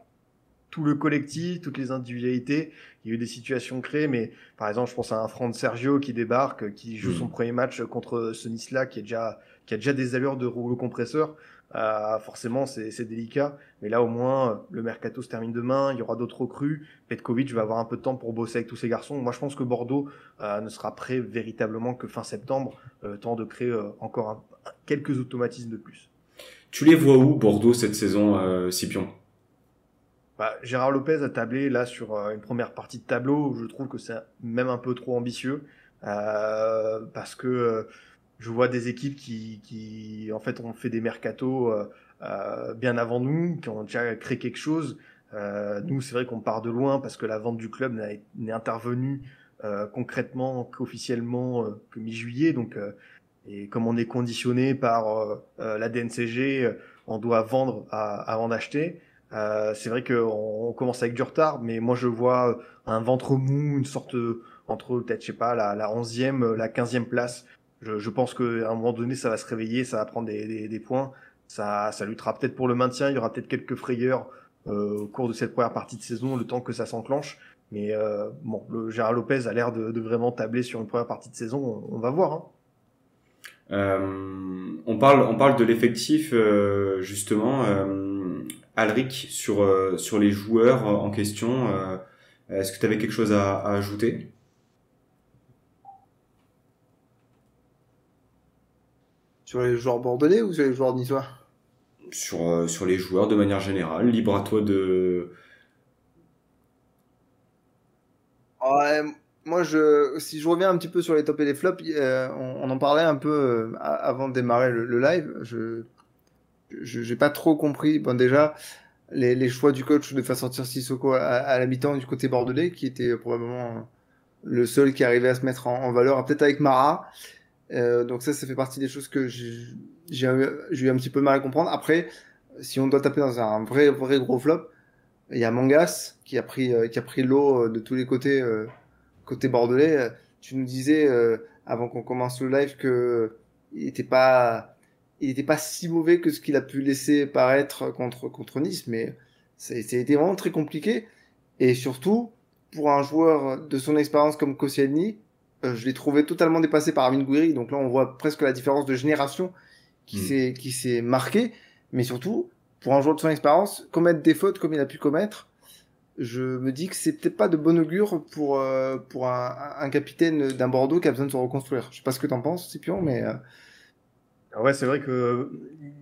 tout le collectif, toutes les individualités. Il y a eu des situations créées, mais par exemple, je pense à un Franck Sergio qui débarque, qui joue son premier match contre ce Nice-là, qui est déjà qui a déjà des allures de rouleau compresseur, euh, forcément c'est délicat. Mais là au moins le mercato se termine demain, il y aura d'autres recrues. Petkovic va avoir un peu de temps pour bosser avec tous ces garçons. Moi je pense que Bordeaux euh, ne sera prêt véritablement que fin septembre, euh, temps de créer encore un, quelques automatismes de plus. Tu les vois où Bordeaux cette saison, Scipion? Bah, Gérard Lopez a tablé là sur une première partie de tableau où je trouve que c'est même un peu trop ambitieux parce que je vois des équipes qui, qui, en fait, ont fait des mercatos euh, euh, bien avant nous, qui ont déjà créé quelque chose. Euh, nous, c'est vrai qu'on part de loin parce que la vente du club n'est intervenue euh, concrètement qu'officiellement euh, que mi-juillet. Donc, euh, et comme on est conditionné par la DNCG, on doit vendre à, avant d'acheter. c'est vrai qu'on on commence avec du retard, mais moi je vois un ventre mou, une sorte entre peut-être je sais pas la, la 11e, la 15e place je, pense qu'à un moment donné, ça va se réveiller, ça va prendre des, points. Ça, luttera peut-être pour le maintien. Il y aura peut-être quelques frayeurs euh, au cours de cette première partie de saison, le temps que ça s'enclenche. Mais euh, bon, le Gérard Lopez a l'air de, vraiment tabler sur une première partie de saison. On, va voir. Hein. Euh, on parle, de l'effectif justement. Alric sur les joueurs en question. Est-ce que tu avais quelque chose à ajouter? Sur les joueurs bordelais ou sur les joueurs niçois? Sur, euh, sur les joueurs de manière générale. Libre à toi de. Ouais, moi, je, si je reviens un petit peu sur les tops et les flops, euh, on, on, en parlait un peu euh, avant de démarrer le, le live. Je n'ai pas trop compris. Bon, déjà, les, les, choix du coach de faire sortir Sissoko à, à la mi-temps du côté bordelais, qui était probablement le seul qui arrivait à se mettre en, valeur, peut-être avec Mara. Euh, donc ça, ça fait partie des choses que j'ai eu un petit peu mal à comprendre. Après, si on doit taper dans un vrai, vrai gros flop, il y a Mangas qui a pris, euh, qui a pris l'eau de tous les côtés, euh, côté bordelais. Tu nous disais avant qu'on commence le live que il n'était pas, il était pas si mauvais que ce qu'il a pu laisser paraître contre contre Nice, mais ça vraiment très compliqué. Et surtout, pour un joueur de son expérience comme Koscielny, euh, je l'ai trouvé totalement dépassé par Armin Gouiri. Donc là, on voit presque la différence de génération qui mm. s'est qui s'est marquée. Mais surtout, pour un joueur de son expérience, commettre des fautes comme il a pu commettre, je me dis que c'est peut-être pas de bon augure pour euh, pour un, un capitaine d'un Bordeaux qui a besoin de se reconstruire. Je sais pas ce que t'en penses, Scipion, mais euh, ouais, c'est vrai que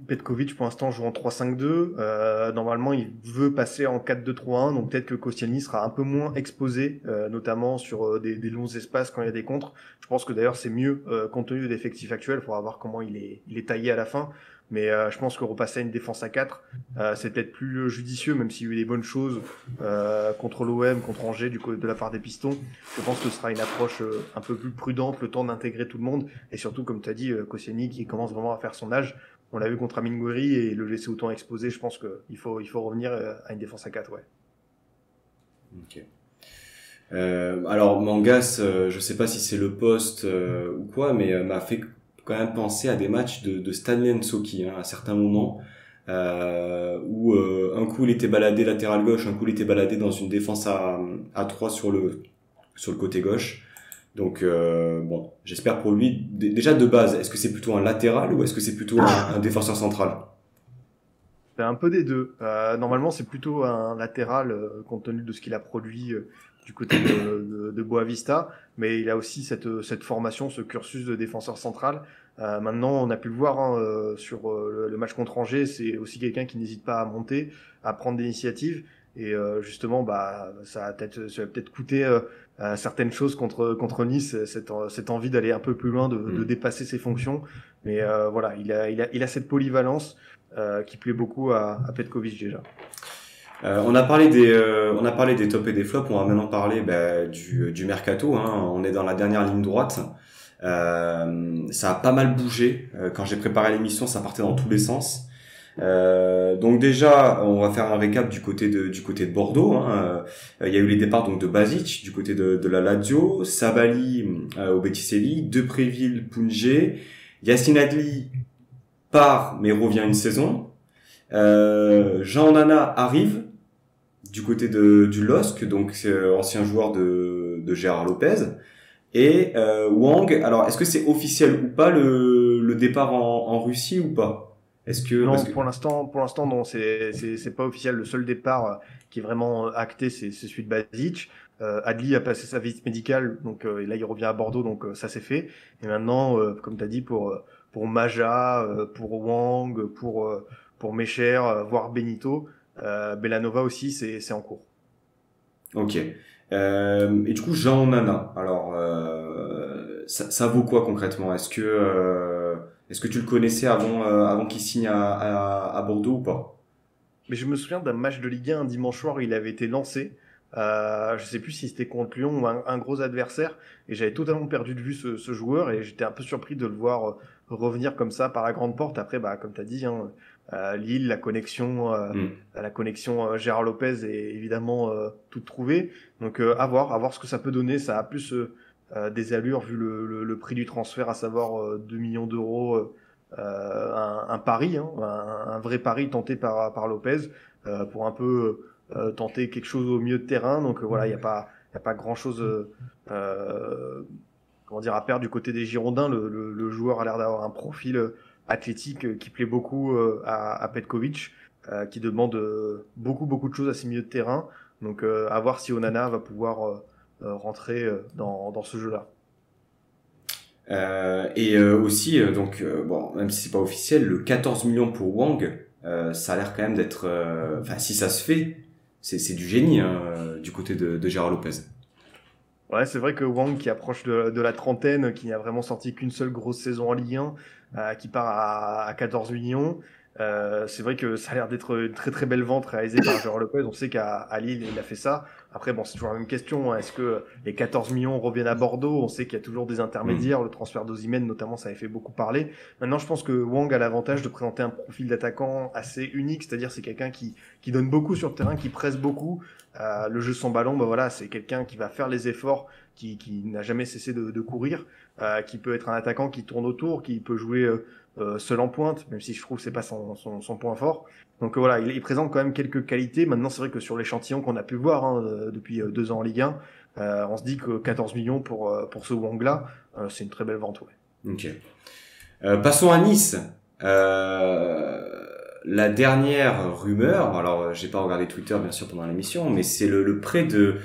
Petkovic, pour l'instant, joue en 3-5-2. Euh, normalement, il veut passer en 4-2-3-1, donc peut-être que Koscielny sera un peu moins exposé, euh, notamment sur euh, des, des, longs espaces quand il y a des contres. Je pense que d'ailleurs, c'est mieux euh, compte tenu de l'effectif actuel. Il faudra voir comment il est, il est taillé à la fin. Mais euh, je pense que repasser à une défense à 4, euh, c'est peut-être plus judicieux, même s'il y a eu des bonnes choses euh, contre l'OM, contre Angers, du coup, de la part des Pistons. Je pense que ce sera une approche euh, un peu plus prudente, le temps d'intégrer tout le monde. Et surtout, comme tu as dit, euh, Koscielny qui commence vraiment à faire son âge. On l'a vu contre Amin Gouiri et le laisser autant exposé, je pense qu'il faut, il faut revenir à une défense à 4, ouais. Ok. Euh, alors Mangas, euh, je sais pas si c'est le poste euh, ou quoi, mais m'a fait quand même penser à des matchs de, Stanley Nsoki hein, à certains moments euh, où euh, un coup il était baladé latéral gauche, un coup il était baladé dans une défense à, à 3 sur le sur le côté gauche. Donc euh, bon, j'espère pour lui déjà de base, est-ce que c'est plutôt un latéral ou est-ce que c'est plutôt un, défenseur central? Un peu des deux. Euh, normalement, c'est plutôt un latéral compte tenu de ce qu'il a produit du côté de, de, de Boavista, mais il a aussi cette, cette formation, ce cursus de défenseur central. Euh, maintenant, on a pu le voir hein, euh, sur euh, le, match contre Angers, c'est aussi quelqu'un qui n'hésite pas à monter, à prendre des initiatives. Et euh, justement, bah, ça a peut-être, ça peut-être coûter euh, certaines choses contre contre Nice, cette, cette envie d'aller un peu plus loin, de, de mm. dépasser ses fonctions. Mais voilà, il a, il a, il a cette polyvalence qui plaît beaucoup à, à Petkovic déjà. Euh, on a parlé des, euh, on a parlé des tops et des flops. On va maintenant parler bah, du, du mercato. Hein. On est dans la dernière ligne droite. Euh, ça a pas mal bougé. Euh, quand j'ai préparé l'émission, ça partait dans tous les sens. donc déjà, on va faire un récap du côté de du côté de Bordeaux. Hein. Il y a eu les départs donc de Basic du côté de, de la Lazio, Sabali au Beticelli, Depréville, Punjé, Yassine Adli part mais revient une saison. Jean Nana arrive du côté de, du LOSC, donc euh, ancien joueur de, de Gérard Lopez. Et euh, Wang, alors est-ce que c'est officiel ou pas le, le départ en, en Russie ou pas? Est-ce que non pour l'instant, pour l'instant non, c'est c'est pas officiel. Le seul départ euh, qui est vraiment acté, c'est celui de Basic. Euh, Adli a passé sa visite médicale, donc euh, là il revient à Bordeaux, donc ça c'est fait. Et maintenant, comme tu as dit, pour pour Maja, pour Wang, pour pour Mecher, voire Benito, euh, Bellanova aussi, c'est en cours. Ok. Euh, et du coup, Jean Nana. Alors, euh, ça, ça, vaut quoi concrètement? Est-ce que euh, est-ce que tu le connaissais avant euh, avant qu'il signe à, à, à, Bordeaux ou pas? Mais je me souviens d'un match de Ligue 1 un dimanche soir, où il avait été lancé. Euh, je sais plus si c'était contre Lyon ou un, un, gros adversaire, et j'avais totalement perdu de vue ce, ce joueur, et j'étais un peu surpris de le voir revenir comme ça par la grande porte. Après, bah, comme tu as dit, hein, euh, Lille, la connexion, euh, mm. la connexion euh, Gérard Lopez est évidemment euh, toute trouvée. Donc à voir, à voir ce que ça peut donner. Ça a plus des allures vu le, le, le, prix du transfert, à savoir 2 millions d'euros. Un, un, pari, hein, un, un, vrai pari tenté par, par Lopez pour un peu tenter quelque chose au milieu de terrain. Donc voilà, il n'y a pas, a pas grand chose comment dire à perdre du côté des Girondins. Le, le, le joueur a l'air d'avoir un profil athlétique euh, qui plaît beaucoup euh, à, à Petkovic, euh, qui demande beaucoup beaucoup de choses à ses milieux de terrain. Donc à voir si Onana va pouvoir rentrer dans, dans ce jeu-là. Euh, et euh, aussi, euh, donc, bon, même si c'est pas officiel, le 14 millions pour Wang, ça a l'air quand même d'être, enfin, si ça se fait, c'est du génie hein, du côté de, de Gérard Lopez. Ouais, c'est vrai que Wang, qui approche de, la trentaine, qui n'a vraiment sorti qu'une seule grosse saison en Ligue 1, euh, qui part à, à, 14 millions, Euh, c'est vrai que ça a l'air d'être une très très belle vente réalisée par Gérard Lopez. On sait qu'à Lille, il a fait ça. Après, bon, c'est toujours la même question. Hein. Est-ce que les 14 millions reviennent à Bordeaux? On sait qu'il y a toujours des intermédiaires. Mm. Le transfert d'Ozimène, notamment, ça avait fait beaucoup parler. Maintenant, je pense que Wang a l'avantage de présenter un profil d'attaquant assez unique. C'est-à-dire, c'est quelqu'un qui, qui donne beaucoup sur le terrain, qui presse beaucoup. Euh, le jeu sans ballon, bah voilà, c'est quelqu'un qui va faire les efforts, qui, qui n'a jamais cessé de, de courir, euh, qui peut être un attaquant qui tourne autour, qui peut jouer euh, euh, seul en pointe, même si je trouve que c'est pas son, son, point fort. Donc euh, voilà, il, présente quand même quelques qualités. Maintenant, c'est vrai que sur l'échantillon qu'on a pu voir hein, euh, depuis deux ans en Ligue 1, on se dit que 14 millions pour, pour ce Wang-là, c'est une très belle vente. Ouais. Ok. passons à Nice. la dernière rumeur, alors j'ai pas regardé Twitter bien sûr pendant l'émission, mais c'est le, le prêt de,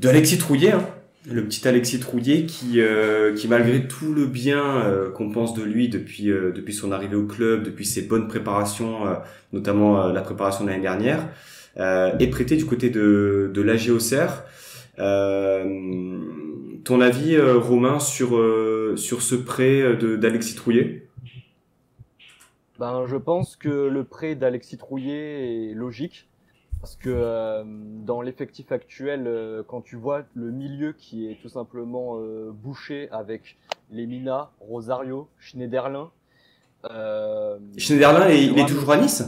de Alexis Trouillet. Hein le petit Alexis Trouillet qui, euh, qui malgré tout le bien euh, qu'on pense de lui depuis, euh, depuis son arrivée au club, depuis ses bonnes préparations, notamment la préparation de l'année dernière, est prêté du côté de, de l'AG ton avis, Romain, sur, sur ce prêt d'Alexis Trouillet? Ben, Je pense que le prêt d'Alexis Trouillet est logique parce que euh, dans l'effectif actuel, euh, quand tu vois le milieu qui est tout simplement euh, bouché avec Lemina, Rosario, Schneiderlin. Schneiderlin, il est toujours à Nice?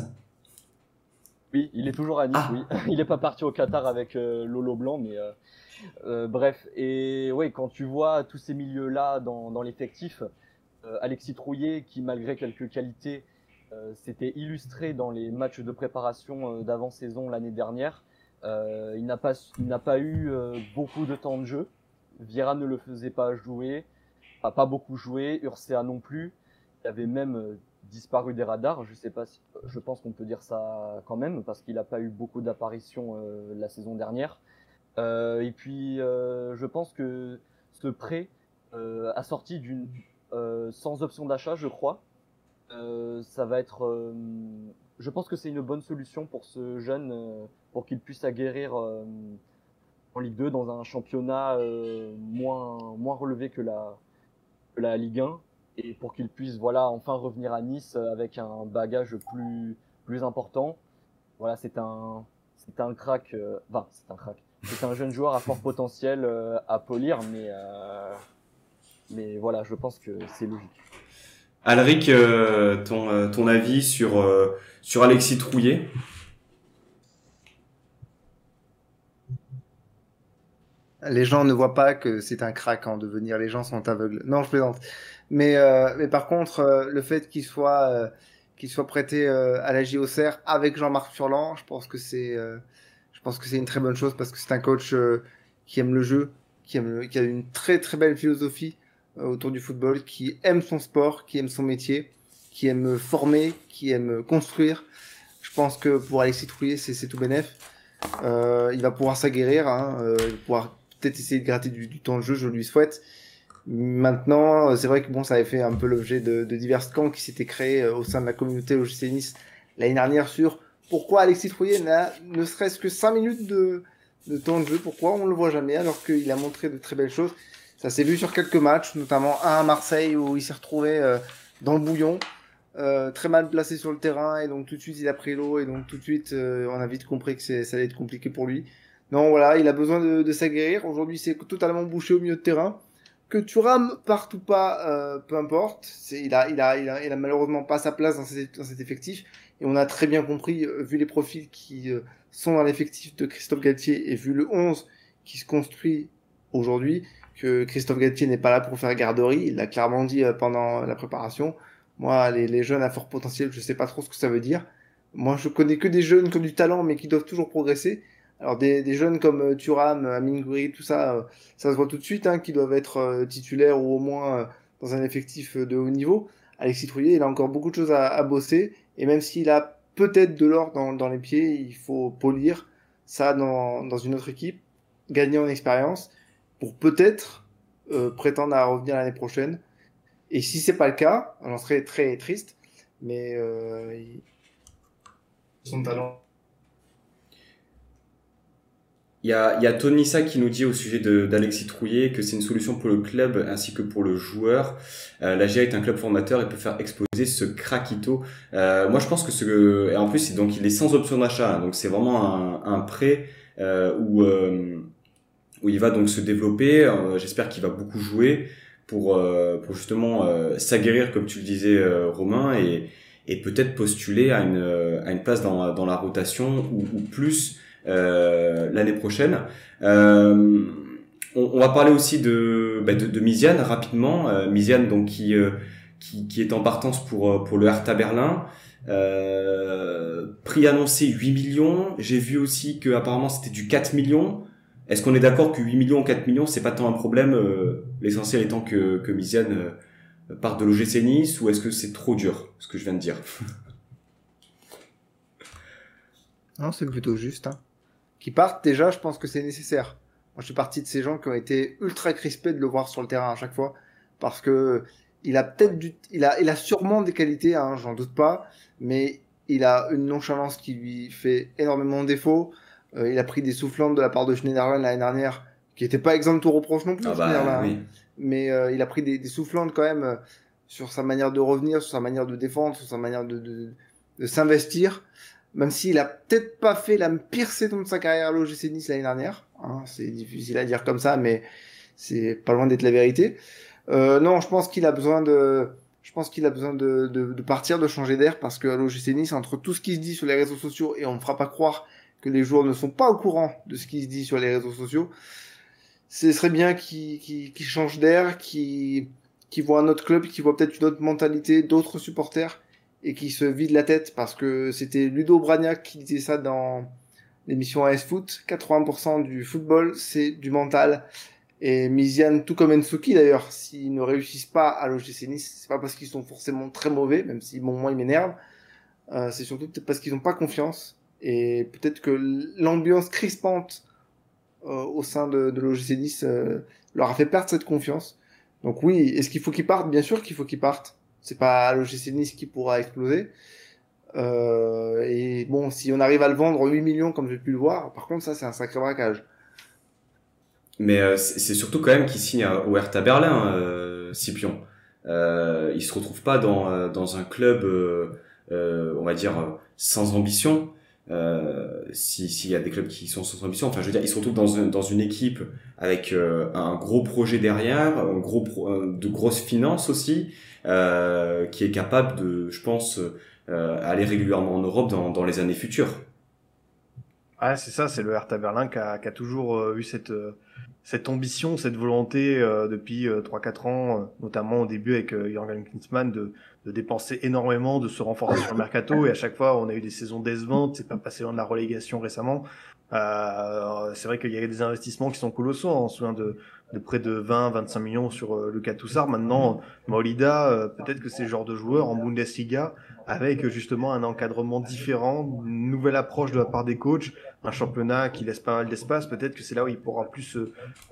Oui, il est toujours à Nice, ah. oui. Il n'est pas parti au Qatar avec Lolo Blanc, mais bref. Et oui, quand tu vois tous ces milieux-là dans, dans l'effectif, Alexis Trouillet, qui malgré quelques qualités, c'était illustré dans les matchs de préparation euh, d'avant-saison l'année dernière. Euh, il n'a pas, pas eu beaucoup de temps de jeu. Viera ne le faisait pas jouer, a pas beaucoup joué, Urcea non plus. Il avait même disparu des radars. Je sais pas, si, je pense qu'on peut dire ça quand même parce qu'il n'a pas eu beaucoup d'apparitions la saison dernière. et puis, je pense que ce prêt a sorti d'une sans option d'achat, je crois, euh, ça va être. Euh, je pense que c'est une bonne solution pour ce jeune, euh, pour qu'il puisse aguerrir en Ligue 2 dans un championnat moins, moins relevé que la, la Ligue 1 et pour qu'il puisse voilà enfin revenir à Nice avec un bagage plus plus important. Voilà, c'est un c'est un crack enfin, c'est un crack. C'est un jeune joueur à fort potentiel à polir mais mais voilà, je pense que c'est logique. Alric, euh, ton, euh, ton avis sur, euh, sur Alexis Trouillet Les gens ne voient pas que c'est un crack en devenir, les gens sont aveugles. Non, je plaisante. Mais, mais par contre, le fait qu'il soit, prêté à la JOCR avec Jean-Marc Furlan, je pense que c'est une très bonne chose parce que c'est un coach qui aime le jeu, qui, aime, qui a une très très belle philosophie autour du football, qui aime son sport, qui aime son métier, qui aime former, qui aime construire. Je pense que pour Alexis Trouillet, c'est tout bénef. Euh, il va pouvoir s'aguerrir, hein, euh, il va pouvoir peut-être essayer de gratter du, temps de jeu, je lui souhaite. Maintenant, c'est vrai que bon, ça avait fait un peu l'objet de, de, divers camps qui s'étaient créés au sein de la communauté OGC Nice l'année dernière sur pourquoi Alexis Trouillet n'a ne serait-ce que 5 minutes de, de temps de jeu, pourquoi on ne le voit jamais alors qu'il a montré de très belles choses. Ça s'est vu sur quelques matchs, notamment un à Marseille où il s'est retrouvé euh, dans le bouillon, euh, très mal placé sur le terrain et donc tout de suite il a pris l'eau et donc tout de suite euh, on a vite compris que ça allait être compliqué pour lui. Non voilà, il a besoin de, de s'aguerrir. Aujourd'hui c'est totalement bouché au milieu de terrain. Que tu rames partout pas, peu importe. Il a, malheureusement pas sa place dans cet effectif. Et on a très bien compris, vu les profils qui sont dans l'effectif de Christophe Galtier et vu le 11 qui se construit aujourd'hui, que Christophe Galtier n'est pas là pour faire garderie. Il l'a clairement dit euh, pendant la préparation. Moi, les, jeunes à fort potentiel, je sais pas trop ce que ça veut dire. Moi, je connais que des jeunes qui ont du talent, mais qui doivent toujours progresser. Alors, des, jeunes comme euh, Thuram, Amin Gouiri, tout ça, euh, ça se voit tout de suite, hein, qui doivent être titulaires ou au moins dans un effectif de haut niveau. Alexis Trouillet, il a encore beaucoup de choses à, bosser. Et même s'il a peut-être de l'or dans, les pieds, il faut polir ça dans une autre équipe, gagner en expérience pour peut-être euh, prétendre à revenir l'année prochaine. Et si c'est pas le cas, j'en serais très triste, mais euh, son talent. Il y a, y a Tonissa qui nous dit au sujet d'Alexis Trouillet que c'est une solution pour le club ainsi que pour le joueur. Euh, la GA est un club formateur et peut faire exploser ce craquito. Euh, moi, je pense que ce et en plus, donc il est sans option d'achat, donc c'est vraiment un, un prêt euh, où euh, où il va donc se développer. Euh, j'espère qu'il va beaucoup jouer pour pour justement s'aguerrir, comme tu le disais, Romain, et et peut-être postuler à une à une place dans dans la rotation ou, plus euh, l'année prochaine. Euh, on, va parler aussi de, bah, de, de Misiane rapidement. Euh, Misiane donc qui, qui, est en partance pour pour le Hertha Berlin. Euh, prix annoncé 8 millions. J'ai vu aussi que apparemment c'était du 4 millions. Est-ce qu'on est, d'accord que 8 millions ou 4 millions, c'est pas tant un problème, euh, l'essentiel étant que, que Misiane euh, parte de l'OGC Nice, ou est-ce que c'est trop dur, ce que je viens de dire? Non, c'est plutôt juste. Hein qui déjà, je pense que c'est nécessaire. Moi, je suis parti de ces gens qui ont été ultra crispés de le voir sur le terrain à chaque fois, parce que il a peut-être du, il a, il sûrement des qualités, hein, j'en doute pas, mais il a une nonchalance qui lui fait énormément de défauts. Euh, il a pris des soufflantes de la part de Schneiderlin l'année dernière, qui n'était pas exempt de tout reproche non plus, ah bah, oui. mais euh, il a pris des, des soufflantes quand même euh, sur sa manière de revenir, sur sa manière de défendre, sur sa manière de, de, de s'investir même s'il a peut-être pas fait la pire saison de sa carrière à l'OGC Nice l'année dernière. Hein, c'est difficile à dire comme ça, mais c'est pas loin d'être la vérité. Non, je pense qu'il a besoin de, je pense qu'il a besoin de, de, de, partir, de changer d'air, parce que à l'OGC Nice, entre tout ce qui se dit sur les réseaux sociaux, et on ne fera pas croire que les joueurs ne sont pas au courant de ce qui se dit sur les réseaux sociaux, ce serait bien qu'il qu qu change d'air, qu'il qu voit un autre club, qu'il voit peut-être une autre mentalité, d'autres supporters, et qui se vide la tête parce que c'était Ludo Bragnac qui disait ça dans l'émission AS Foot. 80% du football, c'est du mental. Et Miziane, tout comme Ensuki d'ailleurs, s'ils ne réussissent pas à l'OGC Nice, c'est pas parce qu'ils sont forcément très mauvais, même si bon, moi ils m'énervent. Euh, c'est surtout peut-être parce qu'ils n'ont pas confiance. Et peut-être que l'ambiance crispante euh, au sein de, de l'OGC Nice euh, leur a fait perdre cette confiance. Donc oui, est-ce qu'il faut qu'ils partent? Bien sûr qu'il faut qu'ils partent c'est pas l'OGC Nice qui pourra exploser. Euh, et bon, si on arrive à le vendre 8 millions comme j'ai pu le voir, par contre, ça, c'est un sacré braquage. Mais euh, c'est surtout quand même qu'il signe au Hertha Berlin, euh, Scipion. Euh, il se retrouve pas dans, dans un club, on va dire, sans ambition. S'il y a des clubs qui sont sans ambition, enfin, je veux dire, il se retrouve dans, une, dans une équipe avec un gros projet derrière, un gros de grosses finances aussi. Euh, qui est capable de, je pense, euh, aller régulièrement en Europe dans, dans les années futures. Ah, c'est ça, c'est le Hertha Berlin qui a, qui a toujours euh, eu cette, cette ambition, cette volonté depuis 3-4 ans, notamment au début avec Jürgen Klinsmann, de, de dépenser énormément, de se renforcer sur le mercato. Et à chaque fois, on a eu des saisons décevantes. C'est pas passé loin de la relégation récemment. Euh, c'est vrai qu'il y a des investissements qui sont colossaux. On se souvient de, de près de 20-25 millions sur euh, Lucas Toussard. Maintenant, Maolida, euh, peut-être que c'est le genre de joueur en Bundesliga avec justement un encadrement différent, une nouvelle approche de la part des coachs, un championnat qui laisse pas mal d'espace. Peut-être que c'est là où il pourra plus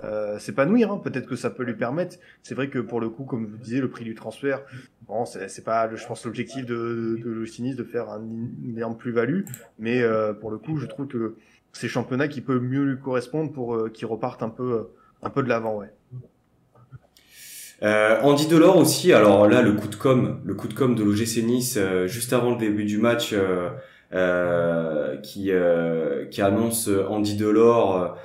euh, s'épanouir. Hein. Peut-être que ça peut lui permettre. C'est vrai que pour le coup, comme vous disiez, le prix du transfert, bon, c'est pas, je pense, l'objectif de, de, de de faire un, une énorme plus-value. Mais euh, pour le coup, je trouve que c'est championnat qui peut mieux lui correspondre pour euh, qu'il reparte un peu un peu de l'avant, ouais. Euh, Andy Delors aussi, alors là le coup de com, le coup de com de l'OGC Nice euh, juste avant le début du match euh, euh qui euh, qui annonce Andy Delors,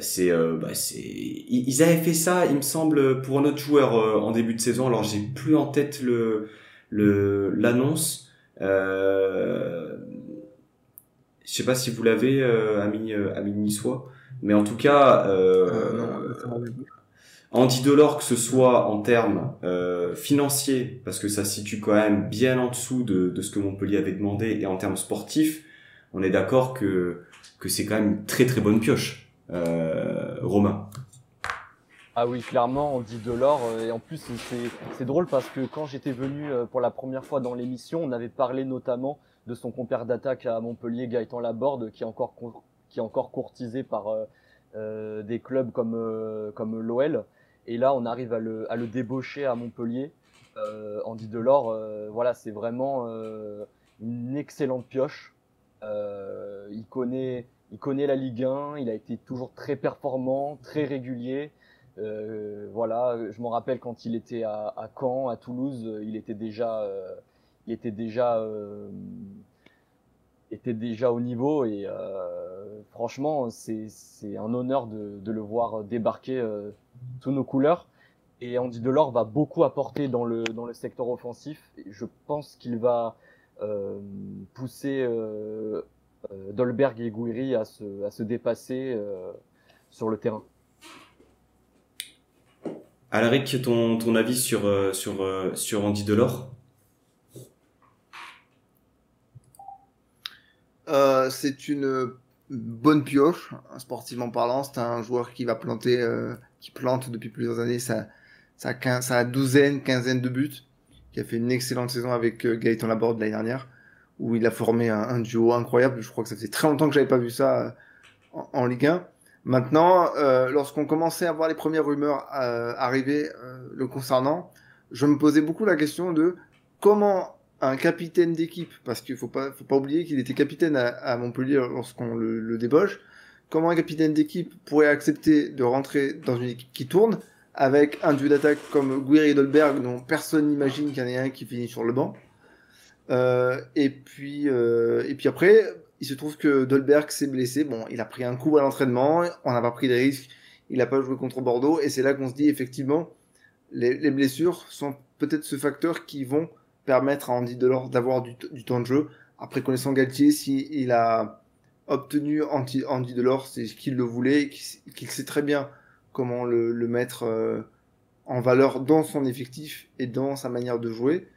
c'est bah, c'est ils avaient fait ça, il me semble, pour un autre joueur en début de saison. Alors j'ai plus en tête le le l'annonce. je sais pas si vous l'avez, ami ami niçois. Mais en tout cas, euh, Delors, que ce soit en termes euh, financiers, parce que ça se situe quand même bien en dessous de, de ce que Montpellier avait demandé, et en termes sportifs, on est d'accord que, c'est quand même une très très bonne pioche, euh, Romain. Ah oui, clairement, Andy Delors, euh, et en plus c'est drôle parce que quand j'étais venu pour la première fois dans l'émission, on avait parlé notamment de son compère d'attaque à Montpellier, Gaëtan Laborde, qui est encore qui est encore courtisé par des clubs comme comme l'OL. Et là, on arrive à le, débaucher à Montpellier. Euh, Andy Delors, voilà, c'est vraiment une excellente pioche. il connaît il connaît la Ligue 1, il a été toujours très performant, très régulier. Euh, voilà, je me rappelle quand il était à, Caen, à Toulouse, il était déjà, euh, il était déjà, euh, était déjà au niveau et euh, franchement, c'est un honneur de, de, le voir débarquer sous nos couleurs. Et Andy Delors va beaucoup apporter dans le dans le secteur offensif. Et je pense qu'il va pousser Dolberg et Gouiri à se, à se dépasser sur le terrain. Alaric, ton, ton avis sur, euh, sur, euh, sur Andy Delors? Euh, C'est une bonne pioche, sportivement parlant. C'est un joueur qui va planter, qui plante depuis plusieurs années sa, sa, sa douzaine, quinzaine de buts, qui a fait une excellente saison avec Gaëtan Laborde l'année dernière, où il a formé un, duo incroyable. Je crois que ça faisait très longtemps que j'avais pas vu ça en, en Ligue 1. Maintenant, euh, lorsqu'on commençait à voir les premières rumeurs euh, arriver euh, le concernant, je me posais beaucoup la question de comment un capitaine d'équipe, parce qu'il faut pas, faut pas oublier qu'il était capitaine à, Montpellier lorsqu'on le, le, débauche, comment un capitaine d'équipe pourrait accepter de rentrer dans une équipe qui tourne avec un duo d'attaque comme Guiri Dolberg dont personne n'imagine qu'il y en ait un qui finit sur le banc. Euh, et puis, euh, et puis après, il se trouve que Dolberg s'est blessé. Bon, il a pris un coup à l'entraînement, on n'a pas pris des risques, il n'a pas joué contre Bordeaux, et c'est là qu'on se dit effectivement, les blessures sont peut-être ce facteur qui vont permettre à Andy Delors d'avoir du, temps de jeu. Après, connaissant Galtier, s'il il a obtenu Andy, Delors, c'est ce qu'il le voulait, qu'il sait très bien comment le, mettre euh, en valeur dans son effectif et dans sa manière de jouer.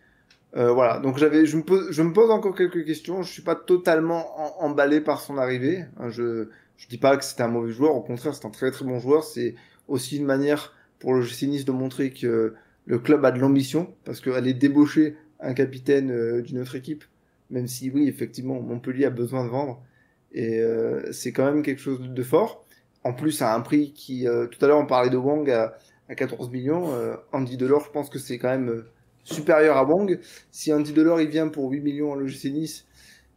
Euh, voilà, donc j'avais, je me pose, je me pose encore quelques questions. Je suis pas totalement emballé par son arrivée. Hein, je, je dis pas que c'était un mauvais joueur. Au contraire, c'est un très très bon joueur. C'est aussi une manière pour le GC de montrer que le club a de l'ambition, parce qu'aller débaucher capitaine euh, d'une autre équipe, même si oui, effectivement, Montpellier a besoin de vendre, et euh, c'est quand même quelque chose de fort. En plus, à un prix qui, euh, tout à l'heure, on parlait de Wang à, à 14 millions. Andy Delors, je pense que c'est quand même supérieur à Wang. Si Andy Delors il vient pour 8 millions en logiciel Nice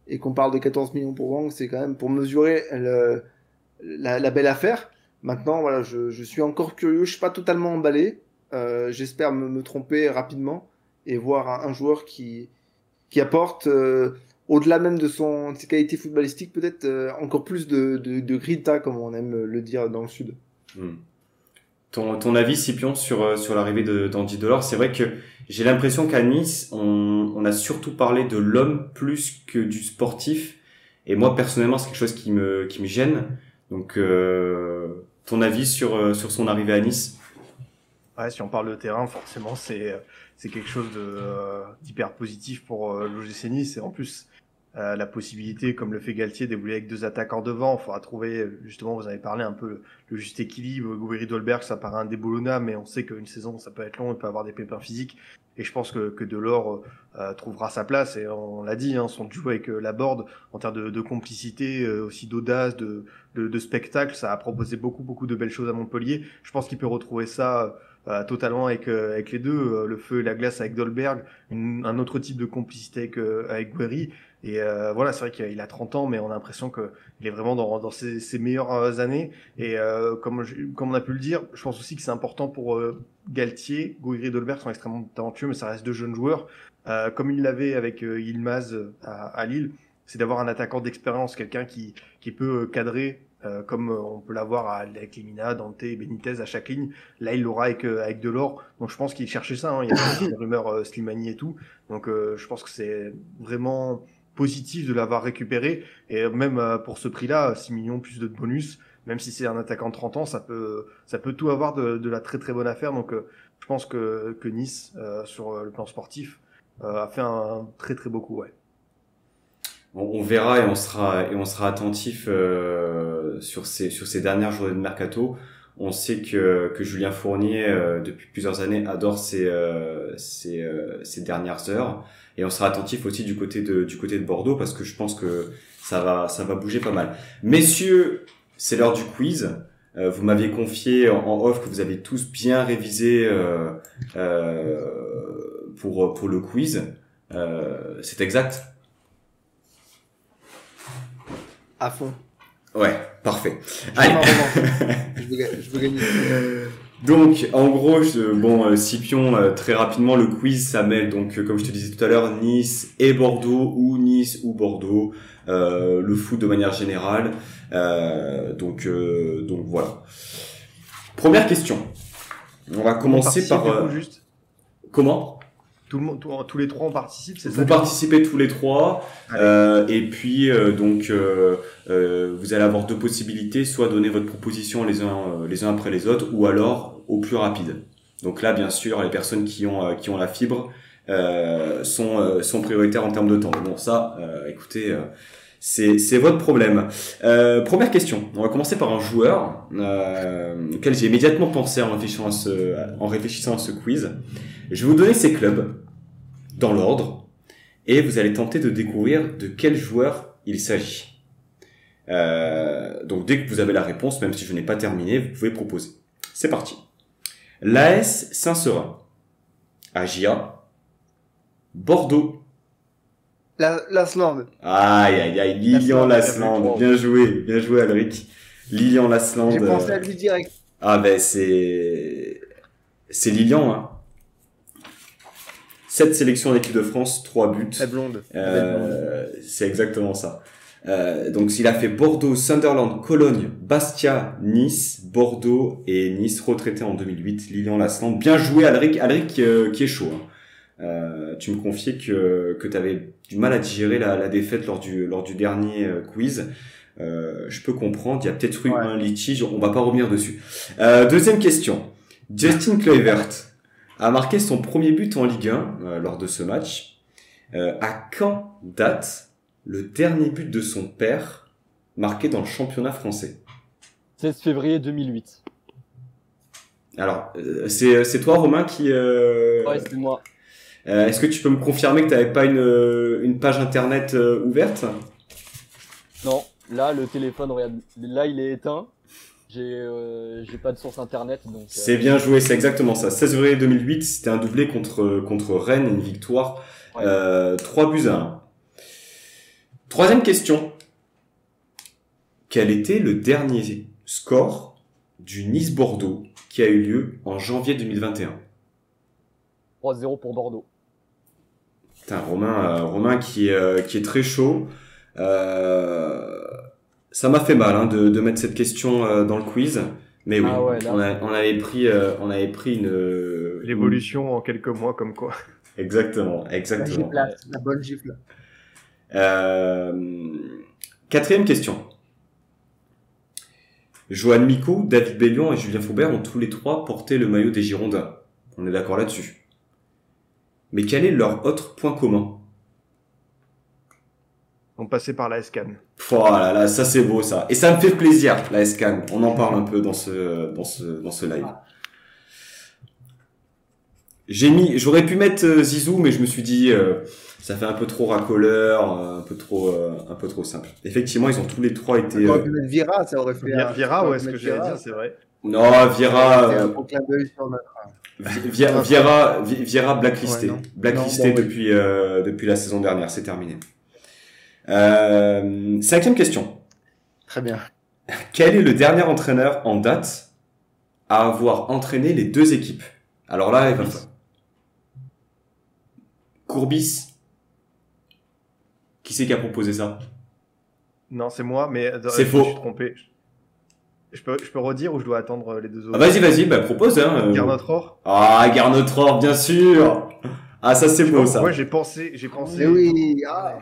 et qu'on parle de 14 millions pour Wang, c'est quand même pour mesurer la, belle affaire. Maintenant, voilà, je, suis encore curieux, je suis pas totalement emballé. Euh, J'espère me, tromper rapidement et voir un, un joueur qui, qui apporte, euh, au-delà même de, son, de ses qualités footballistiques, peut-être euh, encore plus de, de, de, grinta, comme on aime le dire dans le sud. Hmm. Ton, ton avis, Scipion, sur, euh, sur l'arrivée d'Andy Delors, c'est vrai que j'ai l'impression qu'à Nice, on, on, a surtout parlé de l'homme plus que du sportif. Et moi, personnellement, c'est quelque chose qui me, qui me gêne. Donc, euh, ton avis sur, sur son arrivée à Nice? Ouais, si on parle de terrain, forcément, c'est c'est quelque chose euh, d'hyper positif pour euh, l'OGC Nice. Et en plus, euh, la possibilité, comme le fait Galtier, d'évoluer avec deux attaquants devant. Il faudra trouver, justement, vous avez parlé un peu le, juste équilibre. Gouiri Dolberg, ça paraît un déboulonna, mais on sait qu'une saison, ça peut être long, il peut avoir des pépins physiques. Et je pense que, que Delors euh, trouvera sa place. Et on l'a dit, hein, son duo avec euh, Laborde, en termes de, de complicité, euh, aussi d'audace, de, de, de, spectacle, ça a proposé beaucoup, beaucoup de belles choses à Montpellier. Je pense qu'il peut retrouver ça euh, totalement avec, avec les deux, le feu et la glace avec Dolberg, un autre type de complicité avec, avec Guerri. Et euh, voilà, c'est vrai qu'il a 30 ans, mais on a l'impression qu'il est vraiment dans, dans ses, meilleures années. Et euh, comme, comme on a pu le dire, je pense aussi que c'est important pour euh, Galtier. Gouiri et Dolberg sont extrêmement talentueux, mais ça reste deux jeunes joueurs. Euh, comme il l'avait avec euh, Ilmaz à, à Lille, c'est d'avoir un attaquant d'expérience, quelqu'un qui, qui peut cadrer euh, comme on peut l'avoir avec Limina, Dante, Benitez à chaque ligne. Là, il l'aura avec, euh, avec Delors. Donc, je pense qu'il cherchait ça. Hein. Il y a des rumeurs euh, Slimani et tout. Donc, je pense que c'est vraiment positif de l'avoir récupéré. Et même euh, pour ce prix-là, 6 millions plus de bonus, même si c'est un attaquant de 30 ans, ça peut, ça peut tout avoir de, de la très très bonne affaire. Donc euh, je pense que, que Nice, euh, sur le plan sportif, euh, a fait un très très beau coup. Ouais. On verra et on sera, et on sera attentif euh, sur, ces, sur ces dernières journées de mercato. On sait que, que Julien Fournier, depuis plusieurs années, adore ces, ces, ces dernières heures et on sera attentif aussi du côté de du côté de Bordeaux parce que je pense que ça va ça va bouger pas mal. Messieurs, c'est l'heure du quiz. Euh, vous m'aviez confié en, off que vous avez tous bien révisé euh, euh, pour pour le quiz. Euh, c'est exact? À fond. Ouais, parfait. Revanche. je, veux, ga- je veux gagner. Donc, en gros, je- bon, euh, Scipion, euh, très rapidement, le quiz, ça mêle, donc, euh, comme je te disais tout à l'heure, Nice et Bordeaux, ou Nice ou Bordeaux, euh, le foot de manière générale. Euh, donc, euh, donc voilà. Première question. On va commencer On par... du coup, euh, juste. comment? Tout le monde, tout- tous les trois on participe, c'est ça Vous participez tous les trois, euh, et puis euh, donc euh, euh, vous allez avoir deux possibilités, soit donner votre proposition les uns euh, les uns après les autres, ou alors au plus rapide. Donc là, bien sûr, les personnes qui ont euh, qui ont la fibre euh, sont euh, sont prioritaires en termes de temps. Bon, ça, euh, écoutez. C'est, votre problème. Euh, première question. On va commencer par un joueur euh, auquel j'ai immédiatement pensé en réfléchissant à ce, en réfléchissant à ce quiz. Je vais vous donner ses clubs dans l'ordre et vous allez tenter de découvrir de quel joueur il s'agit. Euh, donc dès que vous avez la réponse, même si je n'ai pas terminé, vous pouvez proposer. C'est parti. L'AS Saint-Seurin, Agia, Bordeaux. La, Lasland. Aïe aïe aïe, Lilian Lasland, Lasland, bien joué, bien joué Alric. Lilian Lasland. J'ai pensé euh, à lui direct. Ah ben c'est c'est Lilian hein. 7 sélections en équipe de France, 3 buts. La blonde. La blonde. Euh, c'est exactement ça. Euh, donc il a fait Bordeaux, Sunderland, Cologne, Bastia, Nice, Bordeaux et Nice retraité en 2008. Lilian Lasland, bien joué Alric, Alric euh, qui est chaud. hein. Euh, tu me confiais que que tu avais du mal à digérer la, la défaite lors du lors du dernier euh, quiz. Euh, je peux comprendre, il y a peut-être eu Ouais. un litige, on va pas revenir dessus. Euh, deuxième question. Justin Kluivert a marqué son premier but en Ligue 1 euh, lors de ce match. Euh, à quand date le dernier but de son père marqué dans le championnat français? 16 février 2008. Alors, euh, c'est c'est toi Romain qui... euh, Ouais, c'est moi. Euh, Est-ce que tu peux me confirmer que tu n'avais pas une, euh, une page internet euh, ouverte? Non, là, le téléphone, regarde, là, il est éteint. J'ai euh, pas de source internet, C'est bien joué, c'est exactement ça. 16 février 2008, c'était un doublé contre, contre Rennes, une victoire. Ouais. Euh, 3 buts à 1. Troisième question. Quel était le dernier score du Nice-Bordeaux qui a eu lieu en janvier 2021 3-0 pour Bordeaux. Putain, Romain, euh, Romain qui, est, euh, qui est très chaud. Euh, ça m'a fait mal hein, de, de mettre cette question euh, dans le quiz. Mais oui, Ah ouais, on, a- on avait pris, euh, on avait pris une... L'évolution en quelques mois, comme quoi. Exactement, La exactement. la bonne gifle. Euh, quatrième question. Johan Miko, David Bellion et Julien Faubert ont tous les trois porté le maillot des Girondins. On est d'accord là-dessus. Mais quel est leur autre point commun? On passait par la SCAN. Voilà, là, ça c'est beau ça. Et ça me fait plaisir, la SCAN. On en parle un peu dans ce, dans ce, dans ce live. J'ai mis, j'aurais pu mettre euh, Zizou, mais je me suis dit, euh, ça fait un peu trop racoleur, euh, un peu trop, euh, un peu trop simple. Effectivement, ils ont tous les trois été. On aurait euh, pu mettre Vira, ça aurait fait. Vira, un- Vira, ouais, ce que j'allais Vira, dire, c'est vrai. Non, euh, un sur notre- Vi- Vieira, Vieira, Vi- Vieira blacklisté, Ouais, non. blacklisté Non, bon, oui. depuis euh, depuis la saison dernière, c'est terminé. Euh, cinquième question. Très bien. Quel est le dernier entraîneur en date à avoir entraîné les deux équipes? Alors là, il va falloir- Courbis. Qui c'est qui a proposé ça? Non, c'est moi, mais C'est je faux. me suis trompé. Je peux, je peux redire ou je dois attendre les deux autres ah, Vas-y, vas-y, bah propose. Hein. euh. Garnotror Ah, Garnotror, bien sûr. Ah, ça c'est beau ça. Moi, j'ai pensé, j'ai pensé. Oui, ah,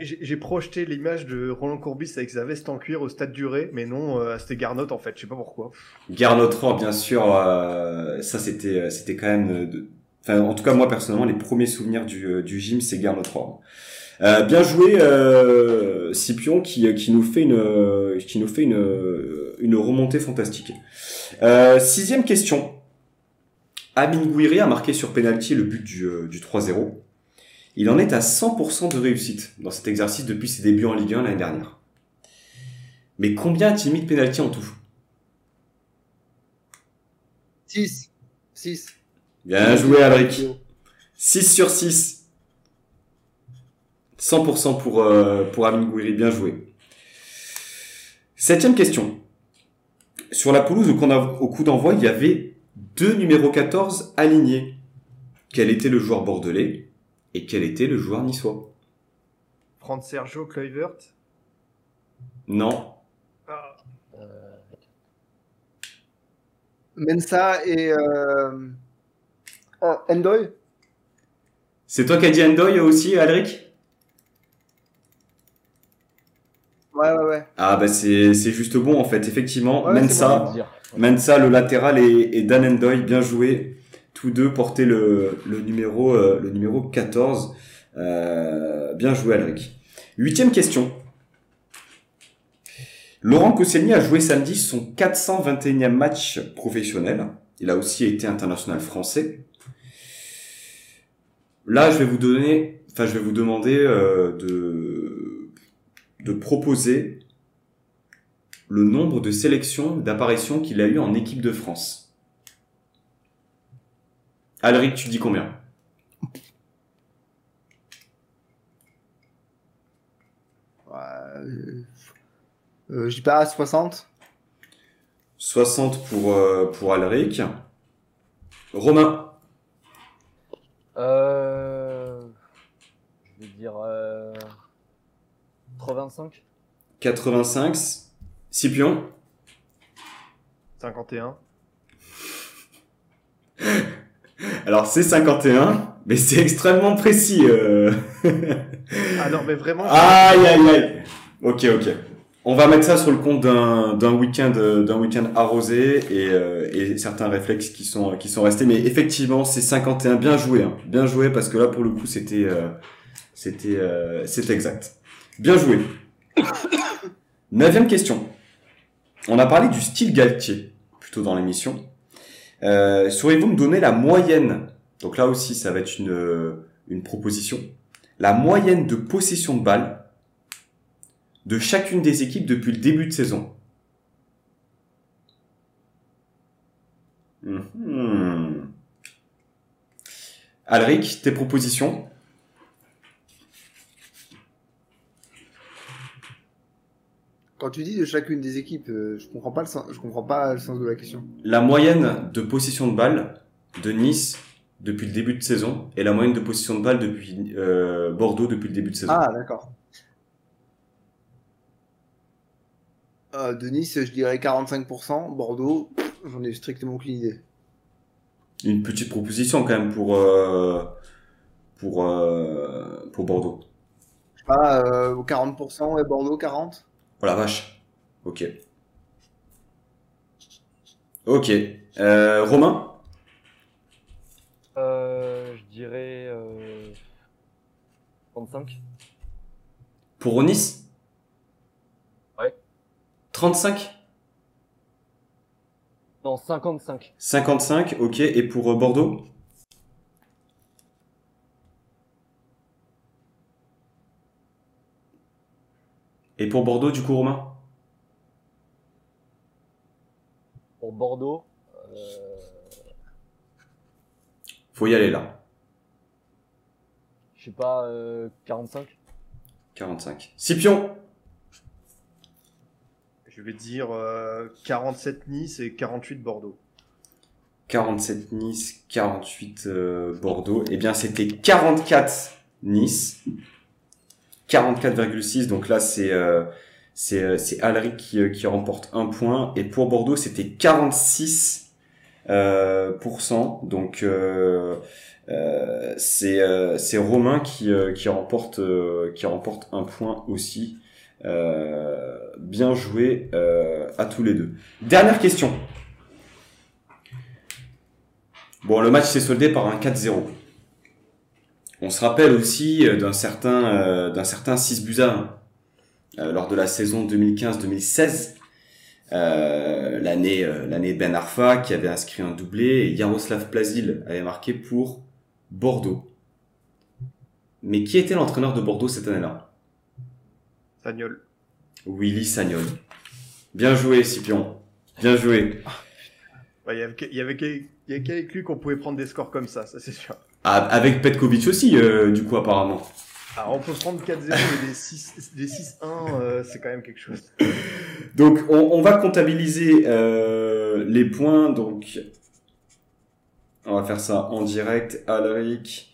J'ai j'ai projeté l'image de Roland Courbis avec sa veste en cuir au stade Duré, mais non, euh, c'était Garnot en fait, je sais pas pourquoi. Garnotror, bien sûr, euh, ça c'était euh, c'était quand même, euh, de... enfin en tout cas moi personnellement les premiers souvenirs du, du gym c'est Garnotror. Euh, bien joué euh, Scipion qui qui nous fait une euh, qui nous fait une euh, une remontée fantastique. Euh, sixième question. Amin Gouiri a marqué sur penalty le but du, euh, du 3-0. Il en est à 100% de réussite dans cet exercice depuis ses débuts en Ligue 1 l'année dernière. Mais combien a-t-il mis de penalty en tout? 6. 6. Bien joué, Alric. 6 sur 6. 100% pour, euh, pour Amin Gouiri, bien joué. Septième question. Sur la pelouse au coup d'envoi- au coup d'envoi, il y avait deux numéros 14 alignés. Quel était le joueur bordelais et quel était le joueur niçois? Franz Sergio Kluivert? Non. Ah, Euh, Mensa et euh... Endoy C'est toi qui as dit Endoy aussi, Alric? Ouais, ouais, ouais. Ah bah c'est c'est juste bon en fait, effectivement. Ouais, Mensa, le latéral et, et Dan Endoy, bien joué. Tous deux portaient le, le, numéro, euh, le numéro 14. Euh, bien joué, Alric. Huitième question. Laurent Koscielny a joué samedi son 421e match professionnel. Il a aussi été international français. Là, je vais vous donner, enfin, je vais vous demander euh, de, de proposer le nombre de sélections, d'apparitions qu'il a eu en équipe de France. Alric, tu dis combien? Euh, euh, je dis pas 60. 60 pour, euh, pour Alric. Romain, Euh, je vais dire euh, 85. 85. Scipion, 51. alors c'est 51, mais c'est extrêmement précis. euh. Ah non, mais vraiment. Aïe aïe aïe. Ok ok. On va mettre ça sur le compte d'un d'un week-end d'un week-end arrosé et, euh, et certains réflexes qui sont qui sont restés. Mais effectivement, c'est 51. Bien joué, hein. bien joué parce que là pour le coup c'était euh, c'était euh, c'est exact. Bien joué. Neuvième question. On a parlé du style Galtier plutôt dans l'émission. Euh, Sauriez-vous me donner la moyenne Donc là aussi, ça va être une une proposition. La moyenne de possession de balle de chacune des équipes depuis le début de saison? Mhm. Alric, tes propositions? Quand tu dis de chacune des équipes, euh, je comprends pas le sens, je comprends pas le sens de la question. La moyenne de possession de balle de Nice depuis le début de saison et la moyenne de possession de balle depuis euh, Bordeaux depuis le début de saison. Ah, d'accord. Euh, de Nice, je dirais 45%. Bordeaux, j'en ai strictement aucune idée. Une petite proposition quand même pour euh, pour pour Bordeaux. Je sais pas, euh, 40% et Bordeaux 40%. Oh la vache. Ok. Ok. Euh, Romain? Euh, je dirais euh, 35. Pour Nice Ouais. 35 Non, 55. 55, ok. Et pour euh, Bordeaux? Et pour Bordeaux, du coup, Romain Pour Bordeaux, euh, Faut y aller là. je sais pas, euh, 45. 45. Scipion Je vais dire euh, 47 Nice et 48 Bordeaux. 47 Nice, 48 euh, Bordeaux. Eh bien, c'était 44 Nice. 44,6. Donc là, c'est euh, c'est euh, c'est Alric qui, euh, qui remporte un point. Et pour Bordeaux, c'était 46 euh, pourcent. Donc c'est c'est Romain qui qui remporte qui remporte un point aussi. Bien joué à tous les deux. Dernière question. Bon, le match s'est soldé par un 4-0. On se rappelle aussi euh, d'un certain, euh, d'un certain 6 buts à 1 euh, lors de la saison 2015-2016. Euh, l'année, euh, l'année Ben Arfa qui avait inscrit un doublé et Yaroslav Plazil avait marqué pour Bordeaux. Mais qui était l'entraîneur de Bordeaux cette année-là? Sagnol. Willy Sagnol. Bien joué, Scipion. Bien joué. Ouais, Il y avait, y avait y avait qu'avec lui qu'on pouvait prendre des scores comme ça, ça c'est sûr. Ah, avec Petkovic aussi, euh, du coup, apparemment. Alors on peut prendre 4-0 et des 6 des 6-1, euh, c'est quand même quelque chose. Donc, on, on va comptabiliser euh, les points. Donc, on va faire ça en direct. Alric,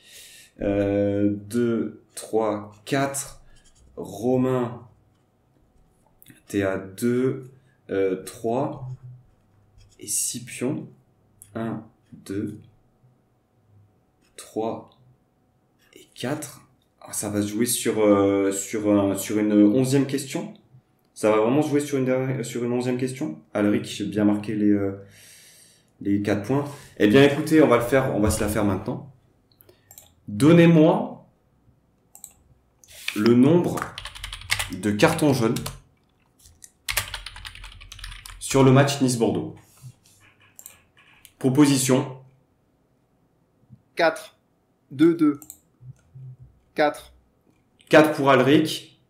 euh, 2, 3, 4. Romain, t'es à 2, euh, 3. Et Scipion, 1, 2, 3 et 4. Ah, ça va se jouer sur, euh, sur, un- sur une onzième question. Ça va vraiment se jouer sur une, sur une onzième question. Alric, bien marqué les, euh, les 4 points. Eh bien, écoutez, on va le faire, on va se la faire maintenant. Donnez-moi le nombre de cartons jaunes sur le match Nice-Bordeaux. Proposition 4. 2, 2. 4. 4 pour Alric.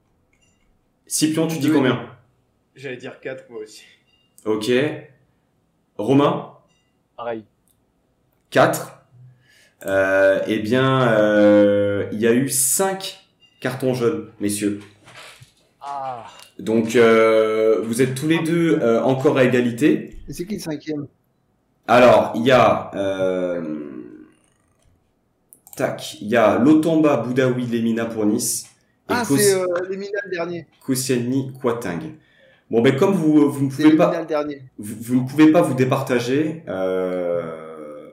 Scipion, tu dis Deux. combien J'allais dire 4 moi aussi. Ok. Romain Pareil. 4. Euh, eh bien, euh, il y a eu 5 cartons jaunes, messieurs. Ah, Donc, euh, vous êtes tous les deux euh, encore à égalité. Et c'est qui le cinquième? Alors, il y a... Euh, tac, il y a Lotamba, Boudaoui, Lemina pour Nice. Et Ah, c'est euh, l'Emina le dernier. Koscielny, Quating. Bon, ben comme vous, vous ne pouvez pas... dernier. vous, vous ne pouvez pas vous départager. Euh...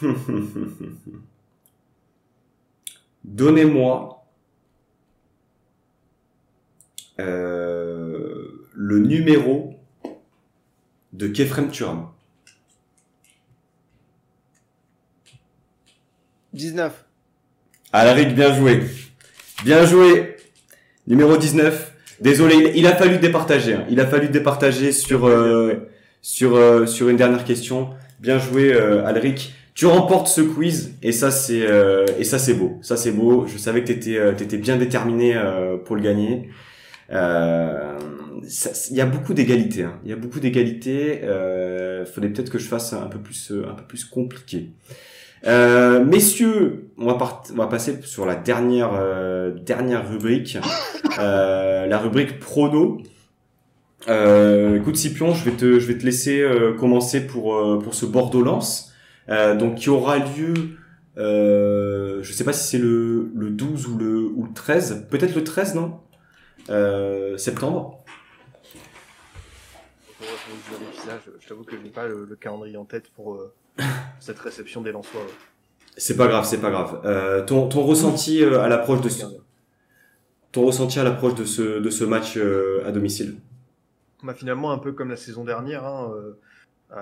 Donnez-moi euh, le numéro de Kefrem Turam. 19. Alaric, bien joué. Bien joué. Numéro 19. Désolé, il, a fallu départager. hein. Il a fallu départager sur, euh, sur, euh, sur une dernière question. Bien joué, euh, Alric. Tu remportes ce quiz et ça c'est euh, et ça c'est beau. Ça c'est beau. Je savais que t'étais t'étais bien déterminé pour le gagner. Il y a beaucoup d'égalité. hein. Il y a beaucoup d'égalité. Euh, faudrait peut-être que je fasse un peu plus un peu plus compliqué. Euh, messieurs, on va, passer sur la dernière euh, rubrique, euh, la rubrique prono. Écoute Scipion, je vais te je vais te laisser commencer pour ce Bordeaux Lens, euh, donc qui aura lieu. Euh, je sais pas si c'est le le 12 ou le ou le 13, peut-être le 13 non? Septembre. Je t'avoue que je n'ai pas le, le calendrier en tête pour cette réception des Lensois. ouais. C'est pas grave, c'est pas grave. Euh, ton ton ressenti euh, à l'approche de ce, ton ressenti à l'approche de ce de ce match euh, à domicile? Bah, finalement, un peu comme la saison dernière, hein,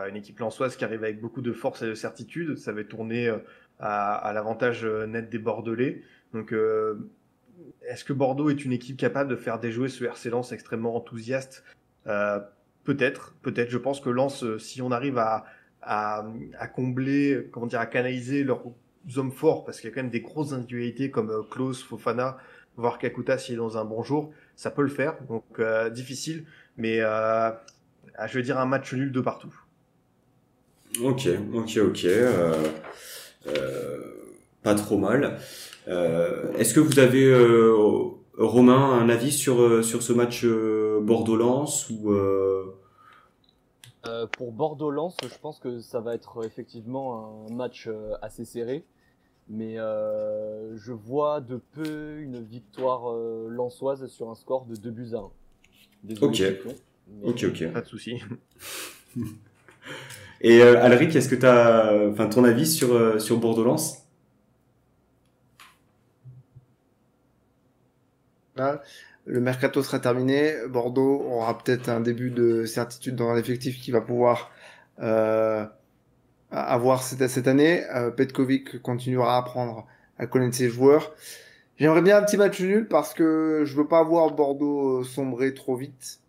une équipe lensoise qui arrive avec beaucoup de force et de certitude. Ça avait tourné à, à l'avantage net des Bordelais. Donc, est-ce que Bordeaux est une équipe capable de faire déjouer ce RC Lens extrêmement enthousiaste? Peut-être, peut-être. Je pense que Lens, si on arrive à, à, à combler, comment dire, à canaliser leurs hommes forts, parce qu'il y a quand même des grosses individualités comme euh, Klaus, Fofana, voire Kakuta s'il est dans un bon jour, ça peut le faire. Donc, euh, difficile mais euh, je veux dire un match nul de partout. Ok, ok, ok. euh, euh, pas trop mal. Euh, Est-ce que vous avez, Romain, un avis sur, sur ce match Bordeaux-Lens ou euh, Euh, pour Bordeaux-Lens, je pense que ça va être effectivement un match euh, assez serré. Mais euh, je vois de peu une victoire euh, lensoise sur un score de 2 buts à 1. Désolé, Ok. Mais- Ok, ok. Pas de souci. Et euh, Alric, est-ce que tu as enfin, ton avis sur, euh, sur Bordeaux-Lens? Là, le mercato sera terminé. Bordeaux aura peut-être un début de certitude dans l'effectif qui va pouvoir euh, avoir cette, année. Euh, Petkovic continuera à apprendre à connaître ses joueurs. J'aimerais bien un petit match nul parce que je veux pas voir Bordeaux sombrer trop vite.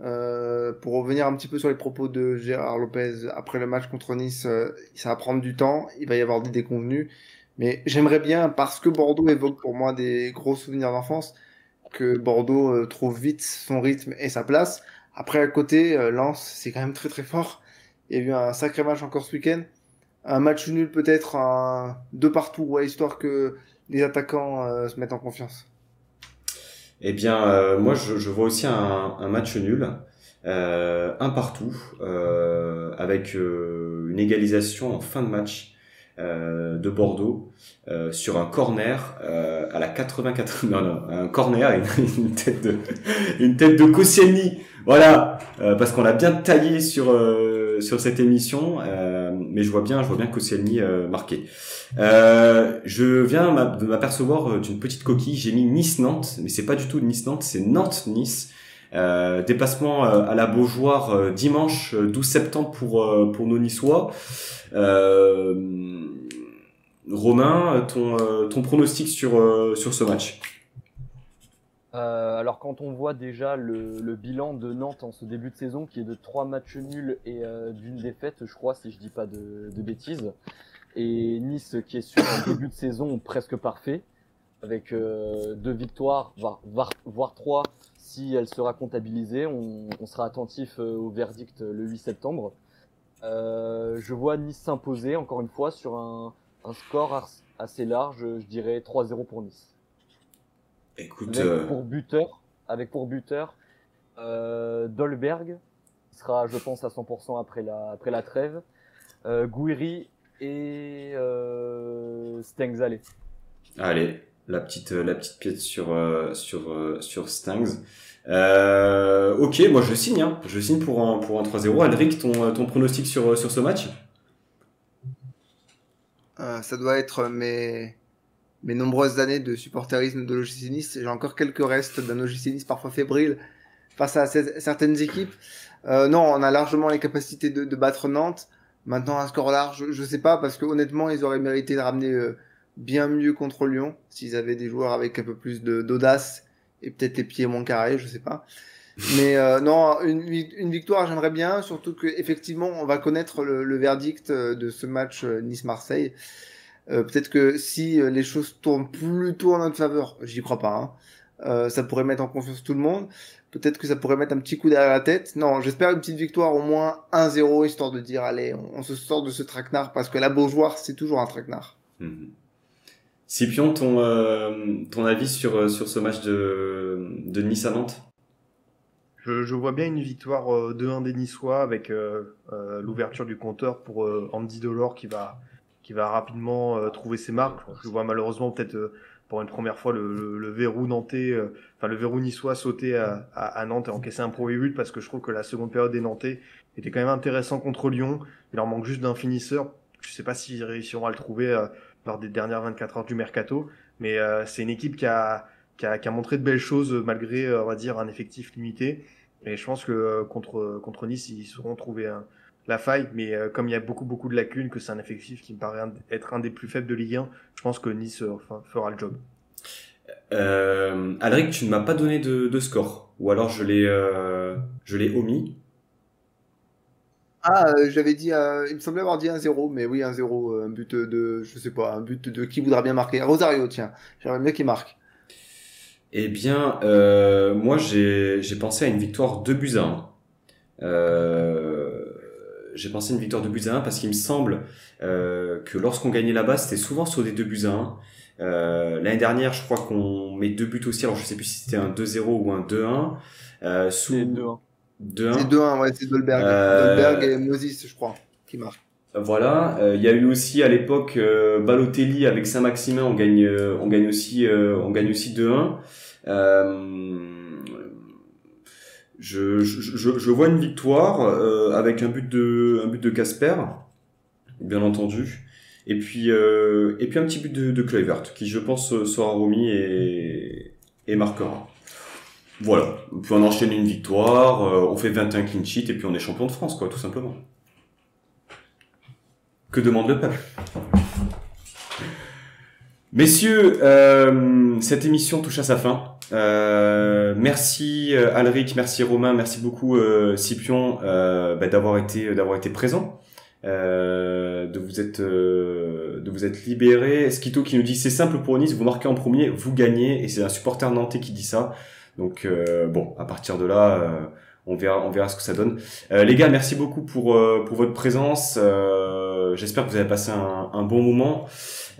Euh, pour revenir un petit peu sur les propos de Gérard Lopez après le match contre Nice, euh, ça va prendre du temps, il va y avoir des déconvenus, mais j'aimerais bien, parce que Bordeaux évoque pour moi des gros souvenirs d'enfance, que Bordeaux euh, trouve vite son rythme et sa place. Après, à côté, euh, Lens, c'est quand même très très fort. Il y a eu un sacré match encore ce week-end. Un match nul peut-être, un deux partout, histoire que les attaquants euh, se mettent en confiance. Eh bien, moi, je, vois aussi un, match nul, un partout, avec une égalisation en fin de match de Bordeaux euh, sur un corner à la 84 non non un corner une, une tête de une tête de Koscielny. Voilà parce qu'on l'a bien taillé sur sur cette émission mais je vois bien je vois bien Koscielny marqué. Je viens de m'apercevoir d'une petite coquille. J'ai mis Nice Nantes mais c'est pas du tout Nice Nantes c'est Nantes Nice euh, déplacement euh, à la Beaujoire euh, dimanche 12 septembre pour pour nos Niçois. Romain, ton ton pronostic sur sur ce match euh, alors quand on voit déjà le, le, bilan de Nantes en ce début de saison qui est de trois matchs nuls et euh, d'une défaite, je crois, si je dis pas de, de, bêtises, et Nice qui est sur un début de saison presque parfait, avec euh, deux victoires, voire, voire, voire, trois si elle sera comptabilisée. On, on sera attentif au verdict le 8 septembre. je vois Nice s'imposer encore une fois sur un, un score assez large, je dirais 3-0 pour Nice. Écoute, avec euh... pour buteur, avec pour buteur euh, Dolberg, qui sera, je pense, à 100% après la après la trêve, euh, Gouiri et euh, Stengz. Allez, la petite la petite pièce sur sur sur Stengz. Euh, ok, moi je signe, hein. je signe pour un pour un 3-0. Alric, ton ton pronostic sur sur ce match? Euh, Ça doit être mes mes nombreuses années de supporterisme de l'OGC j'ai encore quelques restes d'un OGC parfois fébrile face à certaines équipes. Euh, non, on a largement les capacités de, battre Nantes. Maintenant, un score large, je, ne sais pas, parce que honnêtement, ils auraient mérité de ramener euh, bien mieux contre Lyon, s'ils avaient des joueurs avec un peu plus d'audace et peut-être les pieds moins carrés, je sais pas. Mais euh, non, une, victoire, j'aimerais bien, surtout que effectivement, on va connaître le, verdict de ce match euh, Nice-Marseille. Euh, peut-être que si euh, les choses tournent plutôt en notre faveur, j'y crois pas, hein, euh, ça pourrait mettre en confiance tout le monde. Peut-être que ça pourrait mettre un petit coup derrière la tête. Non, j'espère une petite victoire au moins 1-0, histoire de dire, allez, on, se sort de ce traquenard, parce que la Beaujoire, c'est toujours un traquenard. Mmh. Scipion, ton, euh, ton avis sur, sur ce match de, de Nice à Nantes? Je, je, vois bien une victoire 2-1 des Niçois avec l'ouverture du compteur pour Andy Delors qui va, qui va rapidement euh, trouver ses marques. Je vois malheureusement peut-être euh, pour une première fois le, le, le verrou nantais, euh, enfin le verrou niçois sauter à, à, à, Nantes et encaisser un premier but parce que je trouve que la seconde période des Nantais était quand même intéressant contre Lyon. Il leur manque juste d'un finisseur. Je sais pas s'ils réussiront à le trouver euh, lors des dernières 24 heures du mercato, mais euh, c'est une équipe qui a, qui a, qui a montré de belles choses malgré, on va dire, un effectif limité. Et je pense que contre, contre Nice, ils sauront trouver un, la faille, mais euh, comme il y a beaucoup beaucoup de lacunes, que c'est un effectif qui me paraît un, être un des plus faibles de Ligue 1, je pense que Nice enfin, fera le job. Euh, Alric, tu ne m'as pas donné de, de, score, ou alors je l'ai euh, je l'ai omis. Ah, euh, j'avais dit, euh, il me semblait avoir dit un 0 mais oui, un 0 un but de, je sais pas, un but de qui voudra bien marquer. Rosario, tiens, j'aimerais bien qu'il marque. Eh bien, moi j'ai pensé à une victoire 2 buts à 1. Euh, j'ai pensé à une victoire de buts à 1 parce qu'il me semble euh, que lorsqu'on gagnait là-bas, c'était souvent sur des 2 buts à 1. Euh, L'année dernière, je crois qu'on met deux buts aussi. Alors, je sais plus si c'était un 2-0 ou un 2-1. Euh, sous 2-1. 2-1. C'est 2-1, ouais, c'est Dolberg. Euh... Dolberg et Moses, je crois, qui marquent. Voilà, il euh, y a eu aussi à l'époque euh, Balotelli avec Saint-Maximin, on gagne, euh, on gagne aussi, on gagne aussi 2-1. Je, je, je, vois une victoire euh, avec un but de un but de Casper, bien entendu, et puis euh, et puis un petit but de, de qui je pense sera remis et, et marquera. Voilà, on peut en enchaîner une victoire, euh, on fait 21 clean sheet et puis on est champion de France quoi, tout simplement. Que demande le peuple? Messieurs, euh, cette émission touche à sa fin. Euh, merci euh, Alric, merci Romain, merci beaucoup Scipion bah, d'avoir été d'avoir été présent, de vous être de vous être libéré. Skito qui nous dit c'est simple pour Nice, vous marquez en premier, vous gagnez et c'est un supporter nantais qui dit ça. Donc bon, à partir de là, on verra on verra ce que ça donne. les gars, merci beaucoup pour pour votre présence. J'espère que vous avez passé un, bon moment.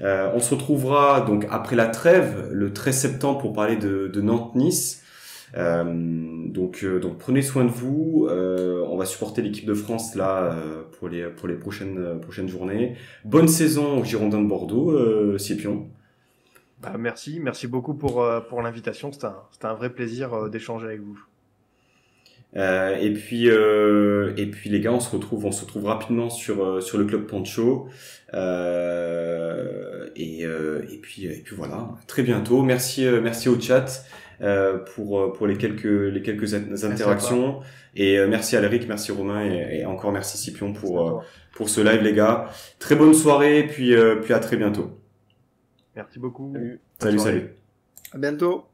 on se retrouvera donc après la trêve, le 13 septembre, pour parler de, Nantes-Nice. Euh, donc, euh, donc prenez soin de vous. Euh, on va supporter l'équipe de France là pour les pour les prochaines prochaines journées. Bonne saison aux Girondins de Bordeaux, Scipion. Bah, merci, merci beaucoup pour pour l'invitation. C'était un, un vrai plaisir d'échanger avec vous. Euh, et puis euh, et puis les gars, on se retrouve on se retrouve rapidement sur sur le club Pancho. Euh, et et puis et puis voilà, très bientôt. Merci merci au chat. Euh, pour euh, pour les quelques les quelques interactions. Et euh, merci Alric, merci Romain et, encore merci Scipion pour pour ce live les gars. Très bonne soirée puis puis à très bientôt. Merci beaucoup. Salut salut. À bientôt.